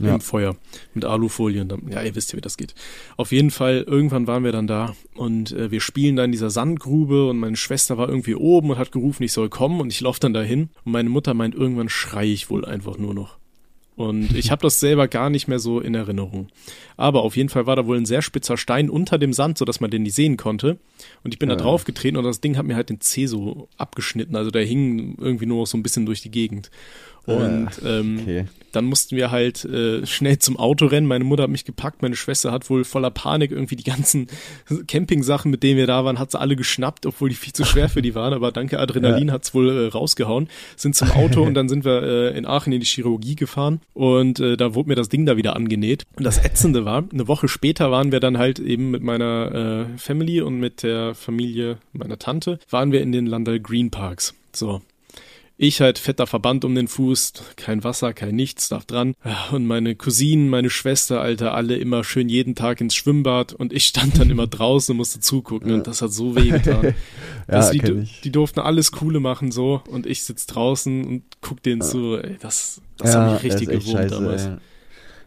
ja. im Feuer mit Alufolien. Ja, ihr wisst ja, wie das geht. Auf jeden Fall, irgendwann waren wir dann da und äh, wir spielen da in dieser Sandgrube und meine Schwester war irgendwie oben und hat gerufen, ich soll kommen und ich laufe dann dahin und meine Mutter meint, irgendwann schrei ich wohl einfach nur noch. Und ich habe das selber gar nicht mehr so in Erinnerung. Aber auf jeden Fall war da wohl ein sehr spitzer Stein unter dem Sand, sodass man den nicht sehen konnte. Und ich bin ja. da drauf getreten und das Ding hat mir halt den Zeh so abgeschnitten. Also der hing irgendwie nur noch so ein bisschen durch die Gegend. Und ähm, okay. dann mussten wir halt äh, schnell zum Auto rennen. Meine Mutter hat mich gepackt, meine Schwester hat wohl voller Panik irgendwie die ganzen Camping-Sachen, mit denen wir da waren, hat sie alle geschnappt, obwohl die viel zu schwer für die waren. Aber danke Adrenalin ja. hat's wohl äh, rausgehauen. Sind zum Auto und dann sind wir äh, in Aachen in die Chirurgie gefahren und äh, da wurde mir das Ding da wieder angenäht. Und das Ätzende war, eine Woche später waren wir dann halt eben mit meiner äh, Family und mit der Familie meiner Tante, waren wir in den Landal Green Parks. So, ich halt fetter Verband um den Fuß, kein Wasser, kein nichts, darf dran. Und meine Cousinen, meine Schwester, Alter, alle immer schön jeden Tag ins Schwimmbad und ich stand dann immer draußen und musste zugucken und das hat so weh getan. ja, die, die, durften alles Coole machen so und ich sitz draußen und guck denen ja. zu. Ey, das, das ja, hat mich richtig gewohnt damals. Ja.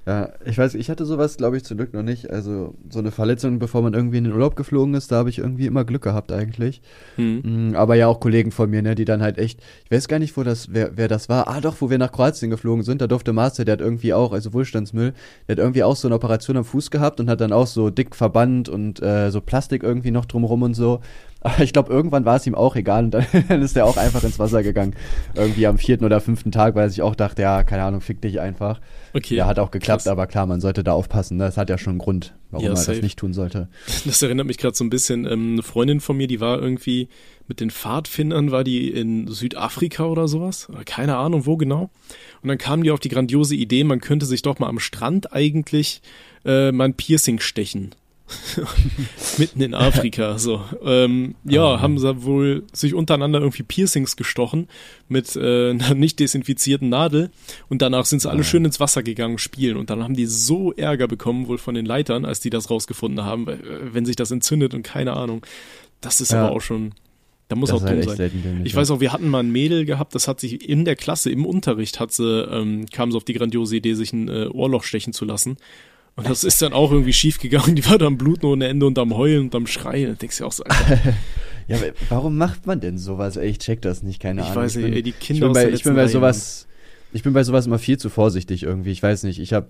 Ja, ich weiß, ich hatte sowas, glaube ich, zum Glück noch nicht. Also so eine Verletzung, bevor man irgendwie in den Urlaub geflogen ist, da habe ich irgendwie immer Glück gehabt eigentlich. Hm. Mm, Aber ja auch Kollegen von mir, ne, die dann halt echt, ich weiß gar nicht, wo das, wer, wer das war. Ah, doch, wo wir nach Kroatien geflogen sind, da durfte Master, der hat irgendwie auch, also Wohlstandsmüll, der hat irgendwie auch so eine Operation am Fuß gehabt und hat dann auch so dick Verband und äh, so Plastik irgendwie noch drumrum und so. Ich glaube, irgendwann war es ihm auch egal und dann, dann ist er auch einfach ins Wasser gegangen. Irgendwie am vierten oder fünften Tag, weil er sich auch dachte, ja, keine Ahnung, fick dich einfach. Okay. Ja, hat auch geklappt, krass. aber klar, man sollte da aufpassen. Ne? Das hat ja schon einen Grund, warum Ja, man das nicht tun sollte. Das erinnert mich gerade so ein bisschen. Ähm, eine Freundin von mir, die war irgendwie mit den Pfadfindern, war die in Südafrika oder sowas. Keine Ahnung, wo genau. Und dann kam die auf die grandiose Idee, man könnte sich doch mal am Strand eigentlich äh, mal ein Piercing stechen. Mitten in Afrika, so. Ähm, ja, Ah. haben sie wohl sich untereinander irgendwie Piercings gestochen mit äh, einer nicht desinfizierten Nadel und danach sind sie alle schön ins Wasser gegangen spielen und dann haben die so Ärger bekommen wohl von den Leitern, als die das rausgefunden haben, weil, äh, wenn sich das entzündet und keine Ahnung. Das ist Ja. aber auch schon, da muss Das auch halt dumm echt sein. selten Ich ja. weiß auch, wir hatten mal ein Mädel gehabt, das hat sich in der Klasse, im Unterricht, hat sie, ähm, kam so auf die grandiose Idee, sich ein äh, Ohrloch stechen zu lassen. Und das ist dann auch irgendwie schief gegangen. Die war da am Bluten ohne Ende und am Heulen und am Schreien. Da denkst du ja auch so, Ja, aber warum macht man denn sowas? Ey, ich check das nicht, keine ich Ahnung. weiß nicht, bin, ey, die ich Kinder bin aus bei, ich bin bei sowas, ich bin bei sowas immer viel zu vorsichtig irgendwie. Ich weiß nicht, ich habe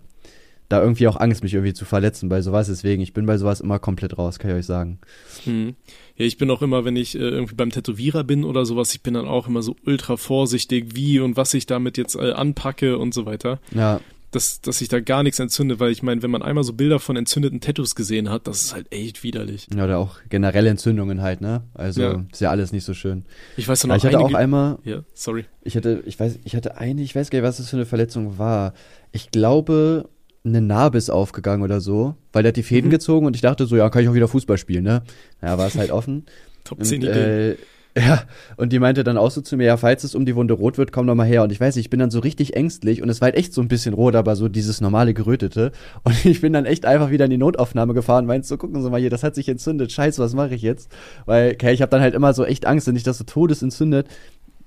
da irgendwie auch Angst, mich irgendwie zu verletzen bei sowas. Deswegen, ich bin bei sowas immer komplett raus, kann ich euch sagen. Hm. Ja, ich bin auch immer, wenn ich äh, irgendwie beim Tätowierer bin oder sowas, ich bin dann auch immer so ultra vorsichtig, wie und was ich damit jetzt äh, anpacke und so weiter. Ja, Dass, dass ich da gar nichts entzünde, weil ich meine, wenn man einmal so Bilder von entzündeten Tattoos gesehen hat, das ist halt echt widerlich. ja, oder auch generelle Entzündungen halt, ne? Also Ja. ist ja alles nicht so schön. Ich weiß noch ich hatte auch einmal, Ja, sorry. ich hatte, ich weiß, ich hatte eine, ich weiß gar nicht, was das für eine Verletzung war. Ich glaube, eine Narbe ist aufgegangen oder so, weil der hat die Fäden Mhm. gezogen und ich dachte so, ja, kann ich auch wieder Fußball spielen, ne? Ja, war es halt offen. Top Und, 10 Ideen. äh, ja, und die meinte dann auch so zu mir, ja, falls es um die Wunde rot wird, komm doch mal her. Und ich weiß ich bin dann so richtig ängstlich und es war halt echt so ein bisschen rot, aber so dieses normale gerötete. Und ich bin dann echt einfach wieder in die Notaufnahme gefahren, meinst so, gucken Sie mal hier, das hat sich entzündet, scheiße, was mache ich jetzt? Weil, okay, ich habe dann halt immer so echt Angst, wenn sich das so todesentzündet.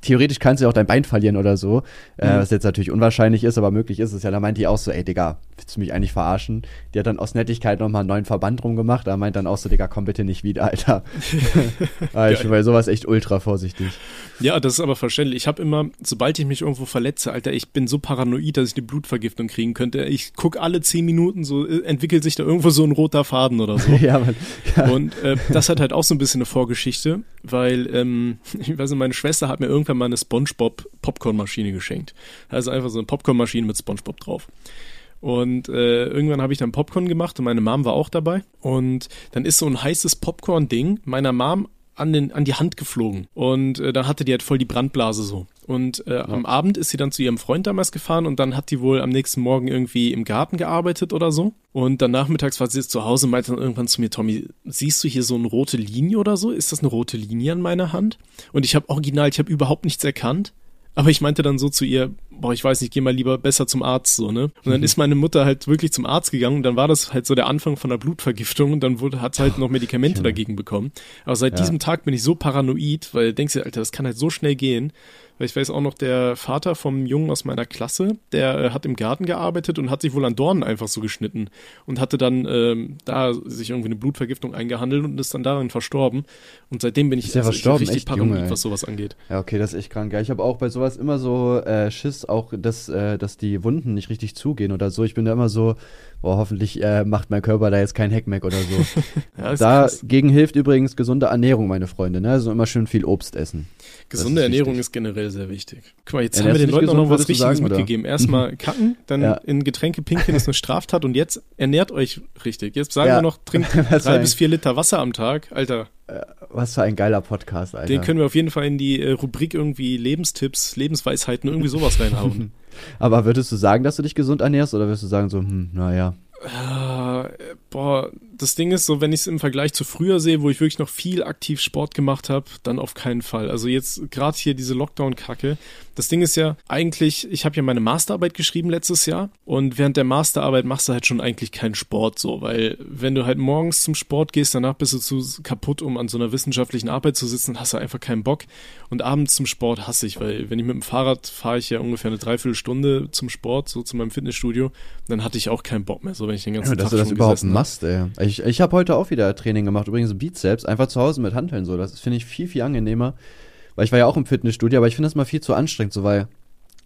Theoretisch kannst du ja auch dein Bein verlieren oder so, äh, Mhm. was jetzt natürlich unwahrscheinlich ist, aber möglich ist es ja. Da meint die auch so, ey Digga, willst du mich eigentlich verarschen? Die hat dann aus Nettigkeit nochmal einen neuen Verband rumgemacht, da meint dann auch so, Digga, komm bitte nicht wieder, Alter. aber ich bin bei sowas echt ultra vorsichtig. Ja, das ist aber verständlich. Ich habe immer, sobald ich mich irgendwo verletze, Alter, ich bin so paranoid, dass ich eine Blutvergiftung kriegen könnte. Ich guck alle zehn Minuten, so äh, entwickelt sich da irgendwo so ein roter Faden oder so. ja, man, ja. Und äh, das hat halt auch so ein bisschen eine Vorgeschichte, weil, ähm, ich weiß nicht, meine Schwester hat mir irgendwann mal eine Spongebob Popcornmaschine geschenkt. Also einfach so eine Popcornmaschine mit Spongebob drauf. Und äh, irgendwann habe ich dann Popcorn gemacht und meine Mom war auch dabei. Und dann ist so ein heißes Popcorn-Ding meiner Mom an, den, an die Hand geflogen. Und äh, dann hatte die halt voll die Brandblase so. Und äh, am Abend ist sie dann zu ihrem Freund damals gefahren und dann hat die wohl am nächsten Morgen irgendwie im Garten gearbeitet oder so. Und dann nachmittags war sie jetzt zu Hause und meinte dann irgendwann zu mir, Tommy, siehst du hier so eine rote Linie oder so? Ist das eine rote Linie an meiner Hand? Und ich habe original, ich habe überhaupt nichts erkannt. Aber ich meinte dann so zu ihr, boah, ich weiß nicht, geh mal lieber besser zum Arzt, so, ne? Und dann ist meine Mutter halt wirklich zum Arzt gegangen und dann war das halt so der Anfang von einer Blutvergiftung und dann wurde, hat sie halt noch Medikamente dagegen bekommen. Aber seit Ja. diesem Tag bin ich so paranoid, weil denkst du, Alter, das kann halt so schnell gehen. Weil ich weiß auch noch, der Vater vom Jungen aus meiner Klasse, der äh, hat im Garten gearbeitet und hat sich wohl an Dornen einfach so geschnitten und hatte dann ähm, da sich irgendwie eine Blutvergiftung eingehandelt und ist dann daran verstorben. Und seitdem bin ich, Ist der also ich verstorben? richtig Echt, paranoid, Junge, was sowas angeht. Ja, okay, das ist echt krank. Ja, ich habe auch bei sowas immer so äh, Schiss, auch dass, äh, dass die Wunden nicht richtig zugehen oder so. Ich bin da immer so, boah, hoffentlich äh, macht mein Körper da jetzt kein Heckmeck oder so. Ja, ist krass. Dagegen hilft übrigens gesunde Ernährung, meine Freunde. Ne? Also immer schön viel Obst essen. Gesunde ist Ernährung wichtig. ist generell sehr wichtig. Guck mal, jetzt Ernährst haben wir den Leuten auch gesund, noch was Richtiges sagen, oder? mitgegeben. Erstmal kacken, dann Ja. in Getränke pinkeln ist eine Straftat und jetzt ernährt euch richtig. Jetzt sagen Ja. wir noch, trinkt drei bis vier Liter Wasser am Tag. Alter, Was für ein geiler Podcast, Alter. den können wir auf jeden Fall in die äh, Rubrik irgendwie Lebenstipps, Lebensweisheiten, irgendwie sowas reinhauen. Aber würdest du sagen, dass du dich gesund ernährst oder würdest du sagen so, hm, naja. Boah, das Ding ist so, wenn ich es im Vergleich zu früher sehe, wo ich wirklich noch viel aktiv Sport gemacht habe, dann auf keinen Fall. Also jetzt gerade hier diese Lockdown-Kacke. Das Ding ist ja eigentlich, ich habe ja meine Masterarbeit geschrieben letztes Jahr und während der Masterarbeit machst du halt schon eigentlich keinen Sport so, weil wenn du halt morgens zum Sport gehst, danach bist du zu kaputt, um an so einer wissenschaftlichen Arbeit zu sitzen, hast du einfach keinen Bock. Und abends zum Sport hasse ich, weil wenn ich mit dem Fahrrad fahre ich ja ungefähr eine Dreiviertelstunde zum Sport, so zu meinem Fitnessstudio, dann hatte ich auch keinen Bock mehr, so wenn ich den ganzen ja, Tag schon gesessen. Machst, ey. Ich, ich habe heute auch wieder Training gemacht, übrigens Bizeps, einfach zu Hause mit Hanteln so. Das finde ich viel, viel angenehmer. Weil ich war ja auch im Fitnessstudio, aber ich finde das mal viel zu anstrengend, so weil,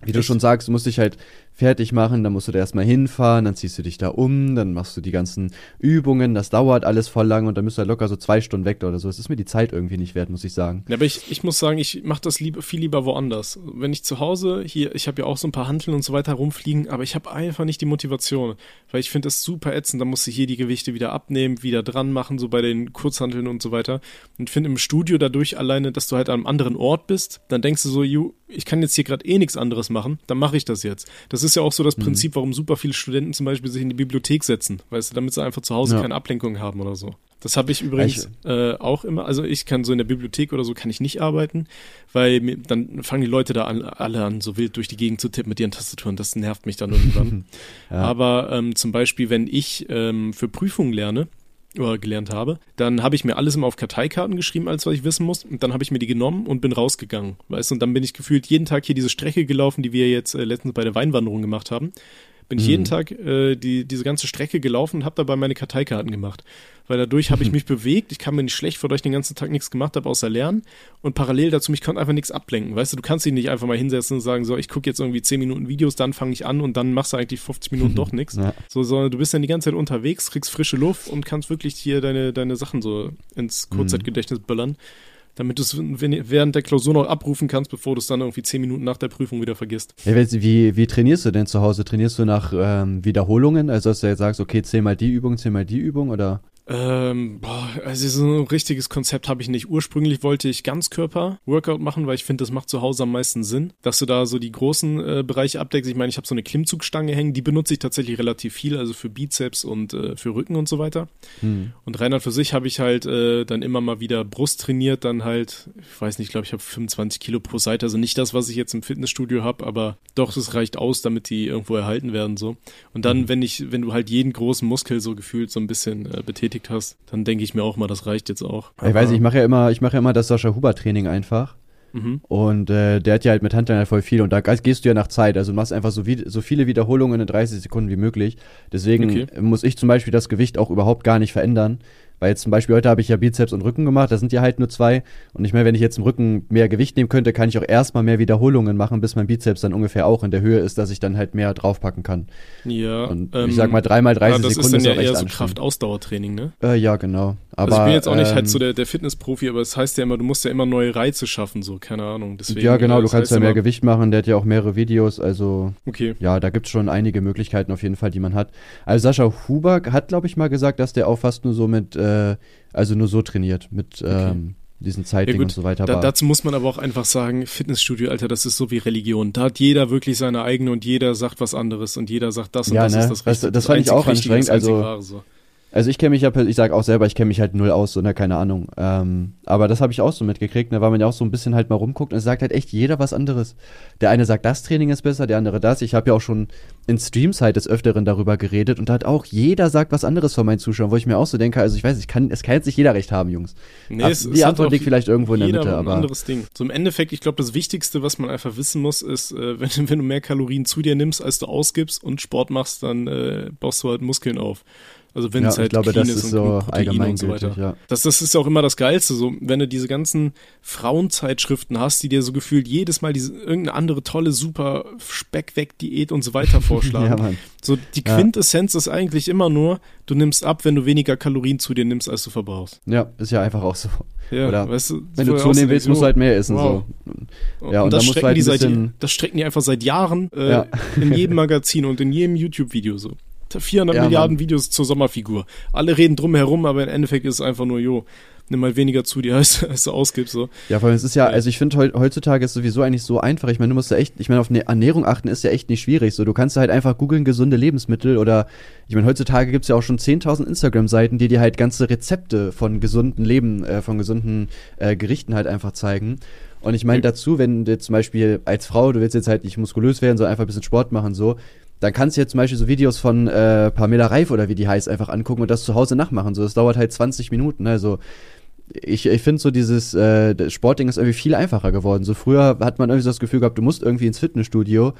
wie du Echt? schon sagst, du musst dich halt fertig machen, dann musst du da erstmal hinfahren, dann ziehst du dich da um, dann machst du die ganzen Übungen, das dauert alles voll lang und dann bist du halt locker so zwei Stunden weg oder so. Es ist mir die Zeit irgendwie nicht wert, muss ich sagen. Ja, aber ich, ich muss sagen, ich mache das lieber, viel lieber woanders. Wenn ich zu Hause hier, ich habe ja auch so ein paar Hanteln und so weiter rumfliegen, aber ich habe einfach nicht die Motivation, weil ich finde das super ätzend. Da musst du hier die Gewichte wieder abnehmen, wieder dran machen, so bei den Kurzhanteln und so weiter. Und finde im Studio dadurch alleine, dass du halt an einem anderen Ort bist, dann denkst du so, ich kann jetzt hier gerade eh nichts anderes machen, dann mache ich das jetzt. Das ist ja auch so das Prinzip, warum super viele Studenten zum Beispiel sich in die Bibliothek setzen, weißt du, damit sie einfach zu Hause Ja. keine Ablenkung haben oder so. Das habe ich übrigens äh, auch immer. Also ich kann so in der Bibliothek oder so kann ich nicht arbeiten, weil mir, dann fangen die Leute da an, alle an, so wild durch die Gegend zu tippen mit ihren Tastaturen. Das nervt mich dann irgendwann. Ja. Aber ähm, zum Beispiel, wenn ich ähm, für Prüfungen lerne oder gelernt habe, dann habe ich mir alles immer auf Karteikarten geschrieben, als was ich wissen muss. Und dann habe ich mir die genommen und bin rausgegangen. Weißt du, und dann bin ich gefühlt jeden Tag hier diese Strecke gelaufen, die wir jetzt äh, letztens bei der Weinwanderung gemacht haben. Bin ich Mhm. jeden Tag äh, die, diese ganze Strecke gelaufen und habe dabei meine Karteikarten gemacht. Weil dadurch habe ich Mhm. mich bewegt, ich kam mir nicht schlecht vor, dass ich den ganzen Tag nichts gemacht habe, außer lernen. Und parallel dazu, mich konnte einfach nichts ablenken. Weißt du, du kannst dich nicht einfach mal hinsetzen und sagen, so, ich gucke jetzt irgendwie 10 Minuten Videos, dann fange ich an und dann machst du eigentlich 50 Minuten doch nichts. Ja. So, sondern du bist dann die ganze Zeit unterwegs, kriegst frische Luft und kannst wirklich hier deine, deine Sachen so ins Kurzzeitgedächtnis böllern, damit du es während der Klausur noch abrufen kannst, bevor du es dann irgendwie 10 Minuten nach der Prüfung wieder vergisst. Ja, wie, wie trainierst du denn zu Hause? Trainierst du nach ähm, Wiederholungen? Also, dass du jetzt sagst, okay, zehnmal die Übung, zehnmal die Übung oder? Ähm, boah, also so ein richtiges Konzept habe ich nicht. Ursprünglich wollte ich Ganzkörper-Workout machen, weil ich finde, das macht zu Hause am meisten Sinn, dass du da so die großen äh, Bereiche abdeckst. Ich meine, ich habe so eine Klimmzugstange hängen, die benutze ich tatsächlich relativ viel, also für Bizeps und äh, für Rücken und so weiter. Hm. Und rein für sich habe ich halt äh, dann immer mal wieder Brust trainiert, dann halt, ich weiß nicht, ich glaube, ich habe 25 Kilo pro Seite, also nicht das, was ich jetzt im Fitnessstudio habe, aber doch, es reicht aus, damit die irgendwo erhalten werden so. Und dann, wenn ich, wenn du halt jeden großen Muskel so gefühlt so ein bisschen äh, betätigt hast, dann denke ich mir auch mal, das reicht jetzt auch. ich weiß nicht, ich mache ja immer, ich mache ja immer das Sascha Huber Training einfach. Mhm. Und äh, der hat ja halt mit Handteln halt voll viel und da gehst du ja nach Zeit. Also du machst einfach so, wie, so viele Wiederholungen in 30 Sekunden wie möglich. Deswegen Okay. muss ich zum Beispiel das Gewicht auch überhaupt gar nicht verändern. Weil jetzt zum Beispiel heute habe ich ja Bizeps und Rücken gemacht, das sind ja halt nur zwei. Und ich meine, wenn ich jetzt im Rücken mehr Gewicht nehmen könnte, kann ich auch erstmal mehr Wiederholungen machen, bis mein Bizeps dann ungefähr auch in der Höhe ist, dass ich dann halt mehr draufpacken kann. Ja. Und ähm, ich sag mal, dreimal 30 ja, das Sekunden ist dann ist ja auch echt eher so anstrengend. Kraft-Ausdauertraining, ne? Äh, ja, genau. Aber, also ich bin jetzt auch nicht ähm, halt so der, der Fitnessprofi, aber es heißt ja immer, du musst ja immer neue Reize schaffen, so, keine Ahnung. Deswegen, ja, genau, äh, du das kannst ja mehr Gewicht machen, der hat ja auch mehrere Videos, also Okay. ja, da gibt's schon einige Möglichkeiten auf jeden Fall, die man hat. Also Sascha Huber hat, glaube ich, mal gesagt, dass der auch fast nur so mit, äh, also nur so trainiert, mit ähm, diesen Ja, Zeitdingen gut, und so weiter. Da, dazu muss man aber auch einfach sagen, Fitnessstudio, Alter, das ist so wie Religion. Da hat jeder wirklich seine eigene und jeder sagt was anderes und jeder sagt das und Ja, das ne? ist das Das- Richtige. das fand ich auch Richtige, anstrengend, das also- Wahre, so. Also ich kenne mich ja, ich sag auch selber, ich kenne mich halt null aus, so, ne, keine Ahnung. Ähm, aber das habe ich auch so mitgekriegt, ne, weil man ja auch so ein bisschen halt mal rumguckt und es sagt halt echt jeder was anderes. Der eine sagt, das Training ist besser, der andere das. Ich habe ja auch schon in Streams halt des Öfteren darüber geredet und da hat auch jeder sagt was anderes von meinen Zuschauern, wo ich mir auch so denke, also ich weiß, ich kann, es kann jetzt nicht jeder recht haben, Jungs. Nee, Ab- es- es die hat Antwort liegt vielleicht irgendwo in der Mitte, ein aber anderes Ding. So im Endeffekt, ich glaube, das Wichtigste, was man einfach wissen muss, ist, äh, wenn, wenn du mehr Kalorien zu dir nimmst, als du ausgibst und Sport machst, dann äh, baust du halt Muskeln auf. Also wenn ja, es halt ich glaube, clean das ist ist und so Protein und so weiter. ja. Das, das ist ja auch immer das Geilste, so, wenn du diese ganzen Frauenzeitschriften hast, die dir so gefühlt jedes Mal diese irgendeine andere tolle, super Speckweg-Diät und so weiter vorschlagen. Ja. So, die Ja. Quintessenz ist eigentlich immer nur, du nimmst ab, wenn du weniger Kalorien zu dir nimmst, als du verbrauchst. Ja, ist ja einfach auch so. Ja, Oder weißt du, Wenn du zunehmen willst, musst du jo, halt mehr essen, wow. so. Ja, und das da musst du strecken halt die seit, das strecken die einfach seit Jahren äh, Ja. in jedem Magazin und in jedem YouTube-Video so. 400 Ja, Milliarden Mann. Videos zur Sommerfigur. Alle reden drum herum, aber im Endeffekt ist es einfach nur, jo, nimm mal weniger zu dir, als, als du ausgibst. So. Ja, vor allem, es ist ja, also ich finde heutzutage ist sowieso eigentlich so einfach. Ich meine, du musst ja echt, ich meine, auf eine Ernährung achten ist ja echt nicht schwierig. So, du kannst halt einfach googeln gesunde Lebensmittel oder ich meine, heutzutage gibt es ja auch schon 10.000 Instagram-Seiten, die dir halt ganze Rezepte von gesunden Leben, äh, von gesunden äh, Gerichten halt einfach zeigen. Und ich meine dazu, wenn du zum Beispiel als Frau, du willst jetzt halt nicht muskulös werden, sondern einfach ein bisschen Sport machen, so, dann kannst du jetzt zum Beispiel so Videos von äh, Pamela Reif oder wie die heißt einfach angucken und das zu Hause nachmachen. So, das dauert halt 20 Minuten. Also ich, ich finde so dieses äh, Sportding ist irgendwie viel einfacher geworden. So früher hat man irgendwie so das Gefühl gehabt, du musst irgendwie ins Fitnessstudio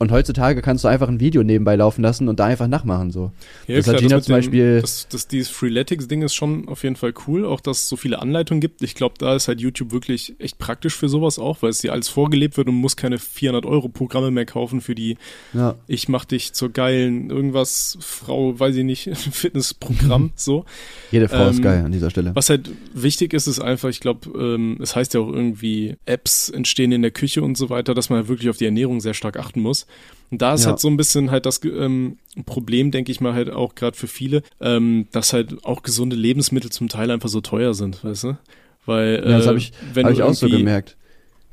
und heutzutage kannst du einfach ein Video nebenbei laufen lassen und da einfach nachmachen so. Ja, das klar, hat Gina das zum dem, Beispiel. Das, das, dieses Freeletics-Ding ist schon auf jeden Fall cool, auch dass es so viele Anleitungen gibt. Ich glaube, da ist halt YouTube wirklich echt praktisch für sowas auch, weil es dir alles vorgelebt wird und muss keine 400 Euro Programme mehr kaufen für die. Ja. Ich mach dich zur geilen irgendwas Frau, weiß ich nicht, Fitnessprogramm so. Jede Frau ähm, ist geil an dieser Stelle. Was halt wichtig ist, ist einfach, ich glaube, ähm, es heißt ja auch irgendwie Apps entstehen in der Küche und so weiter, dass man halt wirklich auf die Ernährung sehr stark achten muss. Und da ist ja. halt so ein bisschen halt das ähm, Problem, denke ich mal, halt auch gerade für viele, ähm, dass halt auch gesunde Lebensmittel zum Teil einfach so teuer sind, weißt du? Weil, ja, das habe ich, äh, hab ich auch so gemerkt.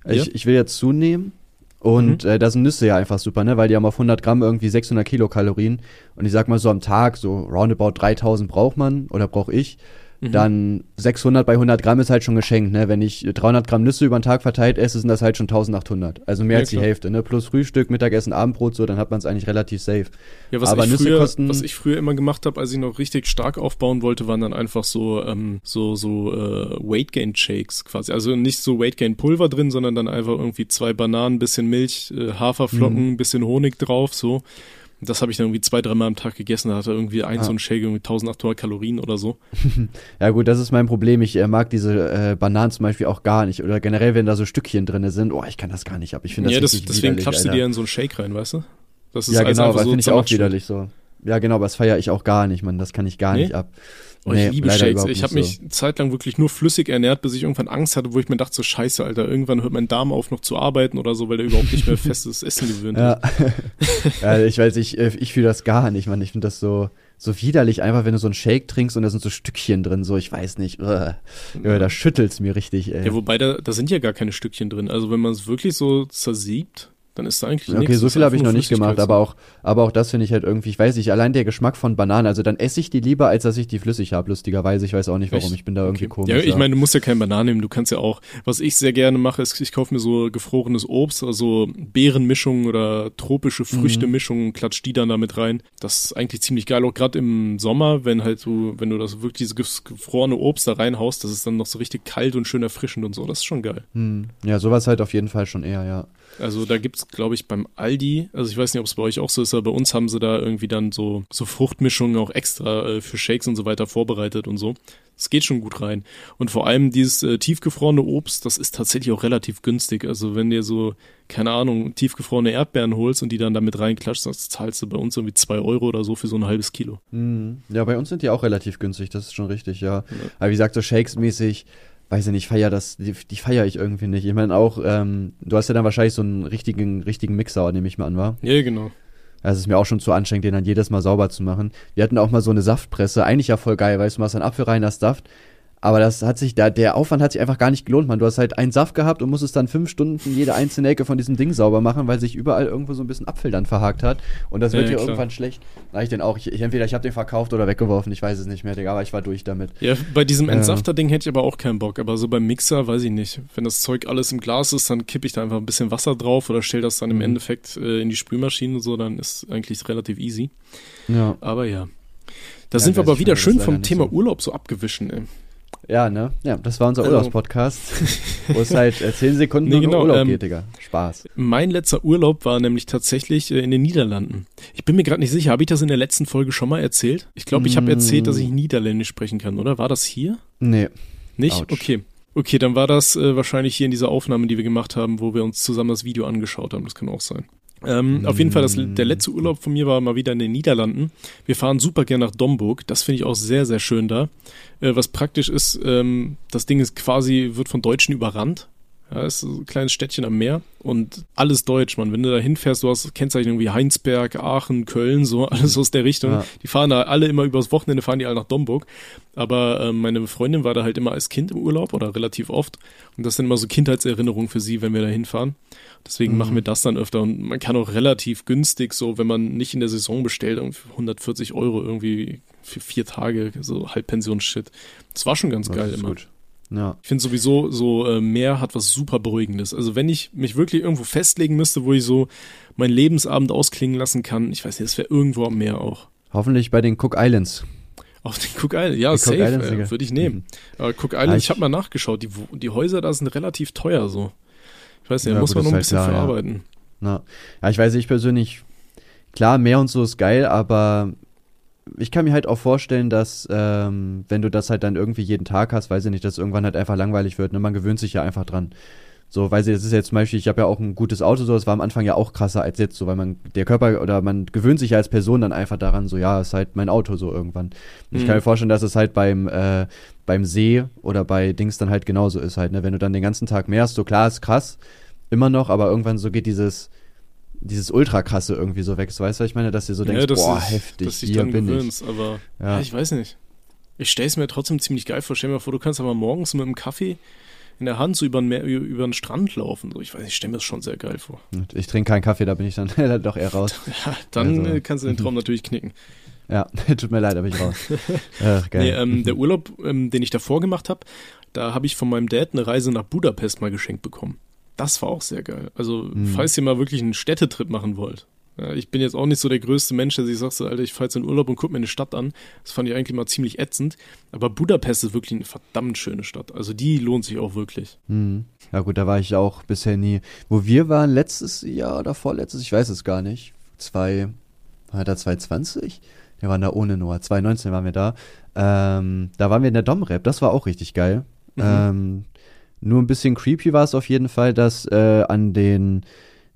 Ich, ja? ich will jetzt zunehmen und mhm. äh, da sind Nüsse ja einfach super, ne? Weil die haben auf 100 Gramm irgendwie 600 Kilokalorien. Und ich sag mal so am Tag, so roundabout 3000 braucht man oder brauche ich. Mhm. Dann 600 bei 100 Gramm ist halt schon geschenkt, ne? Wenn ich 300 Gramm Nüsse über den Tag verteilt esse, sind das halt schon 1800. Also mehr ja, als die Hälfte, ne? Plus Frühstück, Mittagessen, Abendbrot, so, dann hat man es eigentlich relativ safe. Ja, was, Aber ich, Nüsse früher, kosten was ich früher immer gemacht habe, als ich noch richtig stark aufbauen wollte, waren dann einfach so, ähm, so, so äh, Weight Gain Shakes quasi. Also nicht so Weight Gain Pulver drin, sondern dann einfach irgendwie zwei Bananen, bisschen Milch, äh, Haferflocken, mhm. bisschen Honig drauf, so. Das habe ich dann irgendwie zwei, dreimal am Tag gegessen. Da hatte irgendwie eins ah. so ein Shake irgendwie 1800 Kalorien oder so. ja gut, das ist mein Problem. Ich äh, mag diese äh, Bananen zum Beispiel auch gar nicht. Oder generell, wenn da so Stückchen drin sind. Oh, ich kann das gar nicht ab. Ich finde das Ja, das, deswegen klappst du dir in so einen Shake rein, weißt du? Das ist ja, genau, das so finde ich auch widerlich so. Ja, genau, aber das feiere ich auch gar nicht, man. Das kann ich gar nee? nicht ab. Oh, ich nee, liebe Shakes. Ich habe mich so. zeitlang wirklich nur flüssig ernährt, bis ich irgendwann Angst hatte, wo ich mir dachte, so scheiße, Alter, irgendwann hört mein Darm auf, noch zu arbeiten oder so, weil der überhaupt nicht mehr festes Essen gewöhnt ja. ist. ja, ich weiß, ich, äh, ich fühle das gar nicht, man. Ich finde das so, so widerlich, einfach wenn du so einen Shake trinkst und da sind so Stückchen drin, so, ich weiß nicht, ja, da schüttelt's mir richtig, ey. Ja, wobei da, da sind ja gar keine Stückchen drin. Also wenn man es wirklich so zersiebt, dann ist da eigentlich Okay, so viel habe ich noch nicht gemacht, aber auch, aber auch das finde ich halt irgendwie, ich weiß nicht, allein der Geschmack von Bananen, also dann esse ich die lieber, als dass ich die flüssig habe, lustigerweise. Ich weiß auch nicht warum, ich bin da irgendwie okay. komisch. Ja, ich meine, du musst ja keine Bananen nehmen, du kannst ja auch, was ich sehr gerne mache, ist, ich kaufe mir so gefrorenes Obst, also Beerenmischungen oder tropische Früchtemischungen, mhm. klatsch die dann damit rein. Das ist eigentlich ziemlich geil, auch gerade im Sommer, wenn halt du, wenn du das wirklich dieses gefrorene Obst da reinhaust, das ist dann noch so richtig kalt und schön erfrischend und so, das ist schon geil. Mhm. Ja, sowas halt auf jeden Fall schon eher, ja. Also da gibt's, glaube ich, beim Aldi, also ich weiß nicht, ob es bei euch auch so ist, aber bei uns haben sie da irgendwie dann so, so Fruchtmischungen auch extra äh, für Shakes und so weiter vorbereitet und so. Es geht schon gut rein. Und vor allem dieses äh, tiefgefrorene Obst, das ist tatsächlich auch relativ günstig. Also wenn dir so, keine Ahnung, tiefgefrorene Erdbeeren holst und die dann damit reinklatscht, das zahlst du bei uns irgendwie zwei Euro oder so für so ein halbes Kilo. Mhm. Ja, bei uns sind die auch relativ günstig, das ist schon richtig, ja. ja. Aber wie gesagt, so Shakes-mäßig, weiß ich nicht, feier das, die, die feiere ich irgendwie nicht. Ich meine auch, ähm, du hast ja dann wahrscheinlich so einen richtigen, richtigen Mixer, nehme ich mal an, war? Ja, genau. Also es ist mir auch schon zu anstrengend, den dann jedes Mal sauber zu machen. Wir hatten auch mal so eine Saftpresse, eigentlich ja voll geil, weißt du, machst einen Apfel rein, hast Saft, aber das hat sich, da, der Aufwand hat sich einfach gar nicht gelohnt, man. Du hast halt einen Saft gehabt und musstest dann fünf Stunden jede einzelne Ecke von diesem Ding sauber machen, weil sich überall irgendwo so ein bisschen Apfel dann verhakt hat. Und das wird ja, dir irgendwann schlecht. Na, ich den auch. Ich, ich entweder ich habe den verkauft oder weggeworfen, ich weiß es nicht mehr, Digga, aber ich war durch damit. Ja, bei diesem Entsafter-Ding hätte ich aber auch keinen Bock. Aber so beim Mixer, weiß ich nicht. Wenn das Zeug alles im Glas ist, dann kippe ich da einfach ein bisschen Wasser drauf oder stell das dann im mhm. Endeffekt äh, in die Spülmaschine und so, dann ist eigentlich relativ easy. Ja. Aber ja. Da ja, sind wir aber wieder schön vom Thema so. Urlaub so abgewischen, ey. Ja, ne? Ja, das war unser also, Urlaubspodcast, wo es halt äh, zehn Sekunden nee, genau, Urlaub ähm, geht, Digga. Spaß. Mein letzter Urlaub war nämlich tatsächlich äh, in den Niederlanden. Ich bin mir gerade nicht sicher, habe ich das in der letzten Folge schon mal erzählt? Ich glaube, ich habe erzählt, dass ich mm. Niederländisch sprechen kann, oder? War das hier? Nee. Nicht? Ouch. Okay. Okay, dann war das äh, wahrscheinlich hier in dieser Aufnahme, die wir gemacht haben, wo wir uns zusammen das Video angeschaut haben. Das kann auch sein. Ähm. Auf jeden Fall, das, der letzte Urlaub von mir war mal wieder in den Niederlanden. Wir fahren super gern nach Domburg. Das finde ich auch sehr, sehr schön da. Äh, was praktisch ist, ähm, das Ding ist quasi, wird von Deutschen überrannt. Ja, ist so ein kleines Städtchen am Meer und alles deutsch, man. Wenn du da hinfährst, du hast Kennzeichen wie Heinsberg, Aachen, Köln, so alles aus der Richtung. Ja. Die fahren da alle immer übers Wochenende, fahren die alle nach Domburg. Aber äh, meine Freundin war da halt immer als Kind im Urlaub oder relativ oft. Und das sind immer so Kindheitserinnerungen für sie, wenn wir da hinfahren. Deswegen mhm. machen wir das dann öfter. Und man kann auch relativ günstig, so wenn man nicht in der Saison bestellt, 140 Euro irgendwie für vier Tage, so Halbpensions-Shit. Das war schon ganz das geil immer. Gut. Ja. Ich finde sowieso, so äh, Meer hat was super Beruhigendes. Also wenn ich mich wirklich irgendwo festlegen müsste, wo ich so meinen Lebensabend ausklingen lassen kann, ich weiß nicht, das wäre irgendwo am Meer auch. Hoffentlich bei den Cook Islands. Auf den Cook Islands, ja, die safe, äh, würde ich nehmen. Mhm. Aber Cook Islands, ja, ich, ich habe mal nachgeschaut, die, die Häuser da sind relativ teuer so. Ich weiß nicht, da ja, muss man noch ein bisschen klar, verarbeiten. Ja. ja, ich weiß, ich persönlich, klar, Meer und so ist geil, aber ich kann mir halt auch vorstellen, dass ähm, wenn du das halt dann irgendwie jeden Tag hast, weiß ich nicht, dass irgendwann halt einfach langweilig wird. Ne? Man gewöhnt sich ja einfach dran. So, weil sie, das ist jetzt zum Beispiel, ich habe ja auch ein gutes Auto, so, das war am Anfang ja auch krasser als jetzt, so, weil man, der Körper oder man gewöhnt sich ja als Person dann einfach daran, so, ja, ist halt mein Auto so irgendwann. Und ich kann mhm. mir vorstellen, dass es halt beim, äh, beim See oder bei Dings dann halt genauso ist halt, ne, wenn du dann den ganzen Tag mehr hast, so klar, ist krass, immer noch, aber irgendwann so geht dieses, dieses ultra krasse irgendwie so weg. Weißt du, was ich meine, dass du so ja, denkst, boah, ist, heftig, dass hier bin gewöhnst, ich. Aber ja. ja. ich weiß nicht. Ich stelle es mir trotzdem ziemlich geil vor. Stell mir vor, du kannst aber morgens mit einem Kaffee in der Hand so über den, Meer, über den Strand laufen. So, ich weiß, ich stelle mir das schon sehr geil vor. Ich trinke keinen Kaffee, da bin ich dann doch eher raus. Ja, dann also. Äh, kannst du den Traum natürlich knicken. Ja, tut mir leid, da bin ich raus. Ach, geil. Nee, ähm, der Urlaub, ähm, den ich davor gemacht habe, da habe ich von meinem Dad eine Reise nach Budapest mal geschenkt bekommen. Das war auch sehr geil. Also, mhm. falls ihr mal wirklich einen Städtetrip machen wollt. Ja, ich bin jetzt auch nicht so der größte Mensch, der sich sagt, so, Alter, ich fahre jetzt in Urlaub und gucke mir eine Stadt an. Das fand ich eigentlich mal ziemlich ätzend. Aber Budapest ist wirklich eine verdammt schöne Stadt. Also die lohnt sich auch wirklich. Mhm. Ja gut, da war ich auch bisher nie. Wo wir waren letztes Jahr oder vorletztes, ich weiß es gar nicht. Zwei, war da 2020? Wir waren da ohne Noah. 2019 waren wir da. Ähm, da waren wir in der Domrep. Das war auch richtig geil. Mhm. Ähm, nur ein bisschen creepy war es auf jeden Fall, dass äh, an den,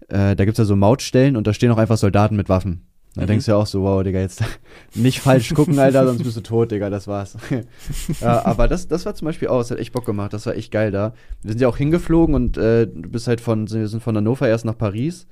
äh, da gibt es ja so Mautstellen und da stehen auch einfach Soldaten mit Waffen. Da mhm. denkst du ja auch so, wow, Digga, jetzt nicht falsch gucken, Alter, sonst bist du tot, Digga, das war's. ja, aber das, das war zum Beispiel auch, das hat echt Bock gemacht, das war echt geil da. Wir sind ja auch hingeflogen und äh, du bist halt von, wir sind von Hannover erst nach Paris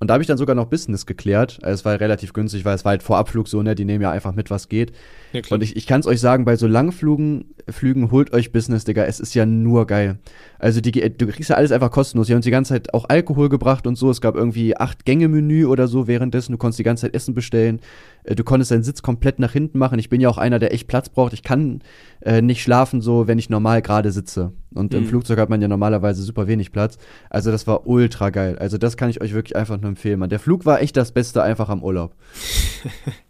und da habe ich dann sogar noch Business geklärt. Also es war relativ günstig, weil es war halt vor Abflug so, ne? Die nehmen ja einfach mit, was geht. Ja, und ich, ich kann es euch sagen, bei so Langflügen, Flügen holt euch Business, Digga. Es ist ja nur geil. Also die, du kriegst ja alles einfach kostenlos. Die haben uns die ganze Zeit auch Alkohol gebracht und so. Es gab irgendwie acht Gänge Menü oder so währenddessen. Du konntest die ganze Zeit Essen bestellen. Äh, du konntest deinen Sitz komplett nach hinten machen. Ich bin ja auch einer, der echt Platz braucht. Ich kann äh, nicht schlafen so, wenn ich normal gerade sitze. Und mhm. im Flugzeug hat man ja normalerweise super wenig Platz. Also das war ultra geil. Also das kann ich euch wirklich einfach nur empfehlen. Man. Der Flug war echt das Beste einfach am Urlaub.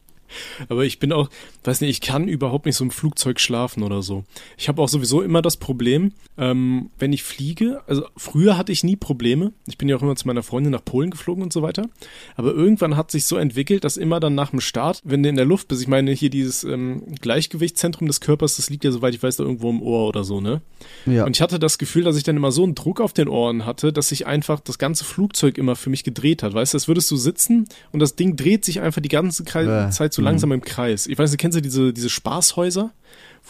Aber ich bin auch, weiß nicht, ich kann überhaupt nicht so im Flugzeug schlafen oder so. Ich habe auch sowieso immer das Problem, ähm, wenn ich fliege, also früher hatte ich nie Probleme. Ich bin ja auch immer zu meiner Freundin nach Polen geflogen und so weiter. Aber irgendwann hat sich so entwickelt, dass immer dann nach dem Start, wenn du in der Luft bist, ich meine, hier dieses ähm, Gleichgewichtszentrum des Körpers, das liegt ja, soweit ich weiß, da irgendwo im Ohr oder so, ne? Ja. Und ich hatte das Gefühl, dass ich dann immer so einen Druck auf den Ohren hatte, dass sich einfach das ganze Flugzeug immer für mich gedreht hat. Weißt du, als würdest du sitzen und das Ding dreht sich einfach die ganze Zeit so langsam im Kreis. Ich weiß nicht, kennst du diese, diese Spaßhäuser?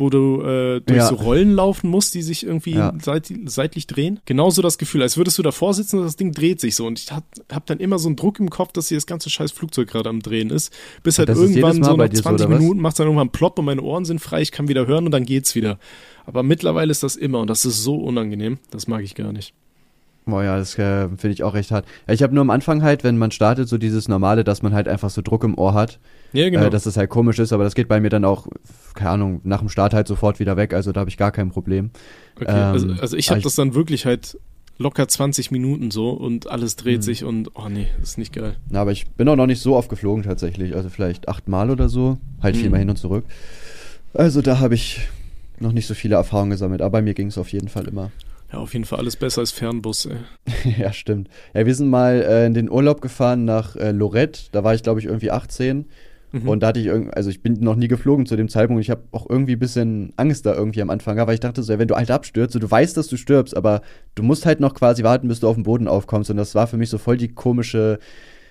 wo du äh, durch ja. so Rollen laufen musst, die sich irgendwie ja. seit, seitlich drehen. Genauso das Gefühl, als würdest du davor sitzen und das Ding dreht sich so. Und ich hab, hab dann immer so einen Druck im Kopf, dass hier das ganze scheiß Flugzeug gerade am Drehen ist. Bis halt irgendwann so nach 20 so, Minuten macht es dann irgendwann plopp und meine Ohren sind frei, ich kann wieder hören und dann geht's wieder. Aber mittlerweile ist das immer und das ist so unangenehm. Das mag ich gar nicht. Boah, ja, das äh, finde ich auch recht hart. Ja, ich habe nur am Anfang halt, wenn man startet, so dieses Normale, dass man halt einfach so Druck im Ohr hat. Ja, genau. Äh, dass das halt komisch ist, aber das geht bei mir dann auch, keine Ahnung, nach dem Start halt sofort wieder weg, also da habe ich gar kein Problem. Okay, also, ähm, also, also ich habe das dann wirklich halt locker 20 Minuten so und alles dreht mh. sich und, oh nee, das ist nicht geil. Na, aber ich bin auch noch nicht so oft geflogen tatsächlich, also vielleicht achtmal oder so, halt mhm. viermal hin und zurück. Also da habe ich noch nicht so viele Erfahrungen gesammelt, aber bei mir ging es auf jeden Fall immer. Ja, auf jeden Fall alles besser als Fernbus, ey. ja, stimmt. Ja, wir sind mal äh, in den Urlaub gefahren nach äh, Lorette. Da war ich, glaube ich, irgendwie 18. Mhm. Und da hatte ich irgendwie, also ich bin noch nie geflogen zu dem Zeitpunkt. Ich habe auch irgendwie ein bisschen Angst da irgendwie am Anfang, weil ich dachte so, ja, wenn du halt abstürzt, so, du weißt, dass du stirbst, aber du musst halt noch quasi warten, bis du auf dem Boden aufkommst. Und das war für mich so voll die komische,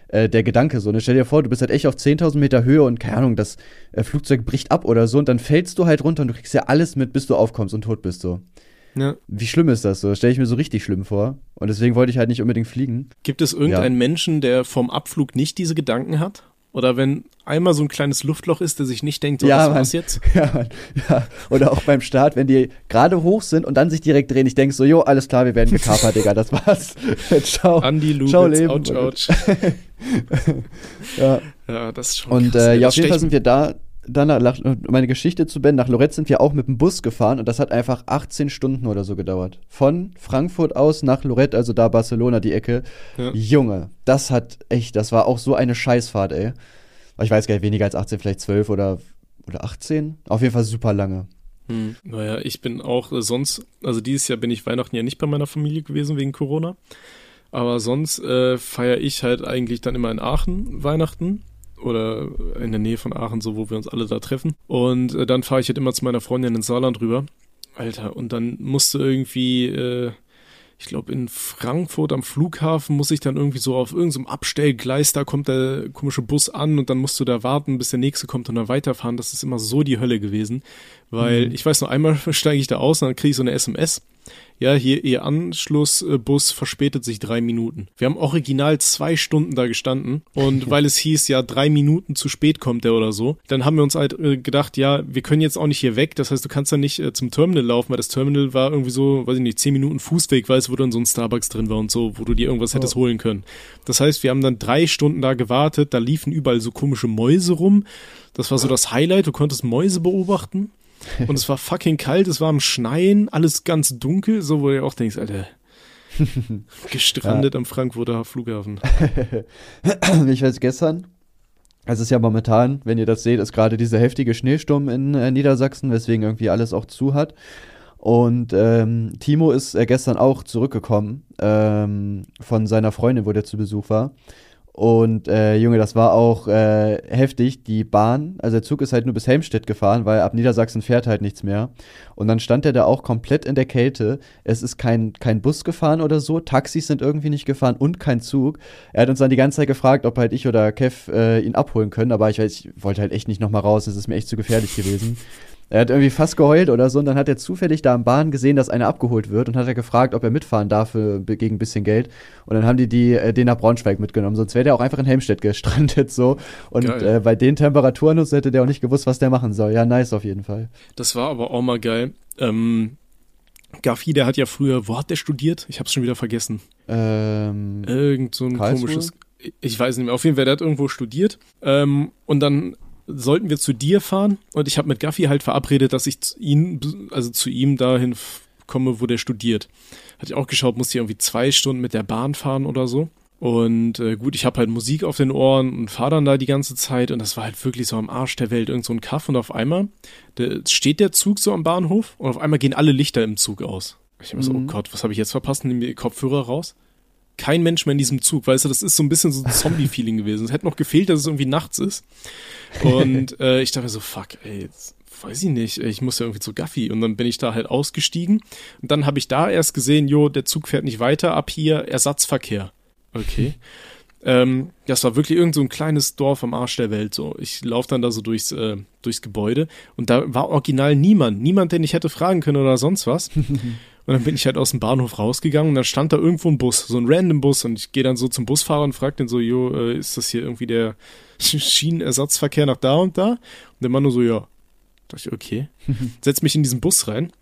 äh, der Gedanke so. Ne? Stell dir vor, du bist halt echt auf 10.000 Meter Höhe und keine Ahnung, das äh, Flugzeug bricht ab oder so und dann fällst du halt runter und du kriegst ja alles mit, bis du aufkommst und tot bist so. Ja. Wie schlimm ist das so? Stelle ich mir so richtig schlimm vor. Und deswegen wollte ich halt nicht unbedingt fliegen. Gibt es irgendeinen ja. Menschen, der vom Abflug nicht diese Gedanken hat? Oder wenn einmal so ein kleines Luftloch ist, der sich nicht denkt, so, ja, was Mann. war's jetzt? Ja, Mann. ja, oder auch beim Start, wenn die gerade hoch sind und dann sich direkt drehen. Ich denke so, jo, alles klar, wir werden gekapert, Digga, das war's. Ciao. Andi Lubitz, Ciao, Leben. ouch, ouch. ja. ja, das ist schon Und krass, äh, ja, auf jeden Fall sind wir da, dann nach, meine Geschichte zu beenden, nach Lorette sind wir auch mit dem Bus gefahren und das hat einfach 18 Stunden oder so gedauert. Von Frankfurt aus nach Lorette, also da Barcelona die Ecke. Ja. Junge, das hat echt, das war auch so eine Scheißfahrt, ey. Aber Ich weiß gar nicht, weniger als 18, vielleicht 12 oder, oder 18. Auf jeden Fall super lange. Hm. Naja, ich bin auch äh, sonst, also dieses Jahr bin ich Weihnachten ja nicht bei meiner Familie gewesen wegen Corona. Aber sonst äh, feiere ich halt eigentlich dann immer in Aachen Weihnachten oder in der Nähe von Aachen, so wo wir uns alle da treffen. Und äh, dann fahre ich halt immer zu meiner Freundin ins Saarland rüber. Alter, und dann musste irgendwie, äh, ich glaube, in Frankfurt am Flughafen muss ich dann irgendwie so auf irgendeinem Abstellgleis, da kommt der komische Bus an und dann musst du da warten, bis der nächste kommt und dann weiterfahren. Das ist immer so die Hölle gewesen. Weil Mhm. ich weiß noch, einmal steige ich da aus und dann kriege ich so eine SMS. Ja, hier, ihr Anschlussbus verspätet sich drei Minuten. Wir haben original zwei Stunden da gestanden und weil es hieß, ja, drei Minuten zu spät kommt der oder so, dann haben wir uns halt äh, gedacht, ja, wir können jetzt auch nicht hier weg. Das heißt, du kannst dann nicht äh, zum Terminal laufen, weil das Terminal war irgendwie so, weiß ich nicht, zehn Minuten Fußweg, weil es wo dann so ein Starbucks drin war und so, wo du dir irgendwas hättest holen können. Das heißt, wir haben dann drei Stunden da gewartet, da liefen überall so komische Mäuse rum. Das war so das Highlight, du konntest Mäuse beobachten. Und es war fucking kalt, es war am Schneien, alles ganz dunkel, so wo du auch denkst, Alter, gestrandet am Frankfurter Flughafen. ich weiß gestern, es ist ja momentan, wenn ihr das seht, ist gerade dieser heftige Schneesturm in äh, Niedersachsen, weswegen irgendwie alles auch zu hat. Und ähm, Timo ist äh, gestern auch zurückgekommen ähm, von seiner Freundin, wo der zu Besuch war. Und äh, Junge, das war auch äh, heftig. Die Bahn, also der Zug ist halt nur bis Helmstedt gefahren, weil ab Niedersachsen fährt halt nichts mehr. Und dann stand er da auch komplett in der Kälte. Es ist kein, kein Bus gefahren oder so, Taxis sind irgendwie nicht gefahren und kein Zug. Er hat uns dann die ganze Zeit gefragt, ob halt ich oder Kev äh, ihn abholen können, aber ich weiß, ich wollte halt echt nicht nochmal raus, es ist mir echt zu gefährlich gewesen. Er hat irgendwie fast geheult oder so und dann hat er zufällig da am Bahn gesehen, dass einer abgeholt wird und hat er gefragt, ob er mitfahren darf für, gegen ein bisschen Geld. Und dann haben die, die äh, den nach Braunschweig mitgenommen, sonst wäre der auch einfach in Helmstedt gestrandet so. Und äh, bei den Temperaturen und so hätte der auch nicht gewusst, was der machen soll. Ja, nice auf jeden Fall. Das war aber auch mal geil. Ähm, Gaffi, der hat ja früher, wo hat der studiert? Ich hab's schon wieder vergessen. Ähm, Irgend so ein Karlsruhe? komisches, ich weiß nicht mehr, auf jeden Fall, der hat irgendwo studiert. Ähm, und dann sollten wir zu dir fahren und ich habe mit Gaffi halt verabredet, dass ich zu ihn, also zu ihm dahin komme, wo der studiert. Hatte ich auch geschaut, musste ich irgendwie zwei Stunden mit der Bahn fahren oder so. Und äh, gut, ich habe halt Musik auf den Ohren und fahre dann da die ganze Zeit und das war halt wirklich so am Arsch der Welt, irgend so ein Kaff und auf einmal der, steht der Zug so am Bahnhof und auf einmal gehen alle Lichter im Zug aus. Ich hab so, oh Mhm. Gott, was habe ich jetzt verpasst? Nimm die Kopfhörer raus. Kein Mensch mehr in diesem Zug, weißt du, das ist so ein bisschen so ein Zombie-Feeling gewesen. Es hätte noch gefehlt, dass es irgendwie nachts ist. Und äh, ich dachte mir so, fuck, ey, jetzt weiß ich nicht, ich muss ja irgendwie zu Gaffi. Und dann bin ich da halt ausgestiegen. Und dann habe ich da erst gesehen, jo, der Zug fährt nicht weiter, ab hier Ersatzverkehr. Okay. Ähm, das war wirklich irgend so ein kleines Dorf am Arsch der Welt. So, ich laufe dann da so durchs, äh, durchs Gebäude und da war original niemand, niemand, den ich hätte fragen können oder sonst was. Und dann bin ich halt aus dem Bahnhof rausgegangen und dann stand da irgendwo ein Bus, so ein random Bus. Und ich gehe dann so zum Busfahrer und frage den so, jo, äh, ist das hier irgendwie der Schienenersatzverkehr nach da und da? Und der Mann nur so, ja. Da dachte ich, okay. Setz mich in diesen Bus rein.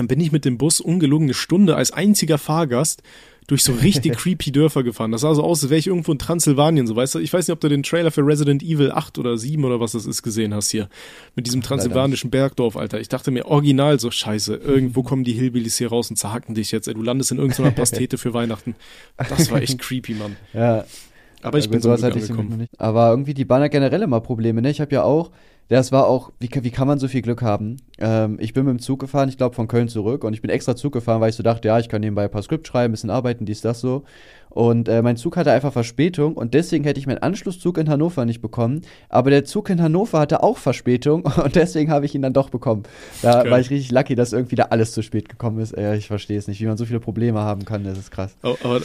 Dann bin ich mit dem Bus ungelogen eine Stunde als einziger Fahrgast durch so richtig creepy Dörfer gefahren. Das sah so aus, als wäre ich irgendwo in Transsilvanien, so weißt du. Ich weiß nicht, ob du den Trailer für Resident Evil 8 oder 7 oder was das ist gesehen hast hier. Mit diesem transsilvanischen Bergdorf, Alter. Ich dachte mir original so, scheiße, irgendwo kommen die Hillbillies hier raus und zerhacken dich jetzt. Ey, du landest in irgendeiner Pastete für Weihnachten. Das war echt creepy, Mann. ja, Aber ich Ja, bin so hatte ich angekommen. nicht. Aber irgendwie die hat generell immer Probleme, ne? Ich habe ja auch, das war auch, wie, wie kann man so viel Glück haben? Ähm, ich bin mit dem Zug gefahren, ich glaube von Köln zurück und ich bin extra Zug gefahren, weil ich so dachte, ja, ich kann nebenbei ein paar Skript schreiben, ein bisschen arbeiten, dies, das so. Und äh, mein Zug hatte einfach Verspätung und deswegen hätte ich meinen Anschlusszug in Hannover nicht bekommen. Aber der Zug in Hannover hatte auch Verspätung und deswegen habe ich ihn dann doch bekommen. Da Geil. war ich richtig lucky, dass irgendwie da alles zu spät gekommen ist. Ey, ich verstehe es nicht, wie man so viele Probleme haben kann, das ist krass. Aber, aber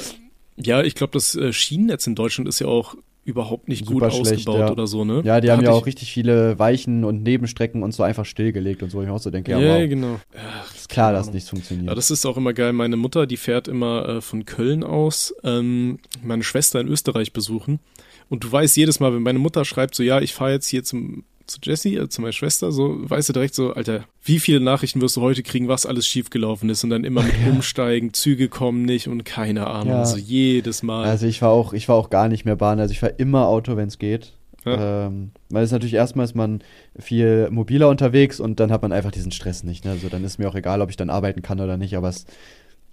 ja, ich glaube, das äh, Schienennetz in Deutschland ist ja auch überhaupt nicht Super gut schlecht, ausgebaut ja. oder so, ne? Ja, die Da haben ja auch richtig viele Weichen und Nebenstrecken und so einfach stillgelegt und so. Ich auch so denke, ja, wow, genau. ist klar, dass nichts funktioniert. Ja, das ist auch immer geil. Meine Mutter, die fährt immer äh, von Köln aus ähm, meine Schwester in Österreich besuchen. Und du weißt jedes Mal, wenn meine Mutter schreibt, so ja, ich fahre jetzt hier zum zu Jessie, äh, zu meiner Schwester, so weißt du direkt so, Alter, wie viele Nachrichten wirst du heute kriegen, was alles schiefgelaufen ist und dann immer mit Umsteigen, Züge kommen nicht und keine Ahnung, Ja. so jedes Mal. Also ich war auch, ich war auch gar nicht mehr Bahn. Also ich war immer Auto, wenn es geht. Ja. Ähm, weil es natürlich erstmal ist man viel mobiler unterwegs und dann hat man einfach diesen Stress nicht. Ne? Also dann ist mir auch egal, ob ich dann arbeiten kann oder nicht, aber es,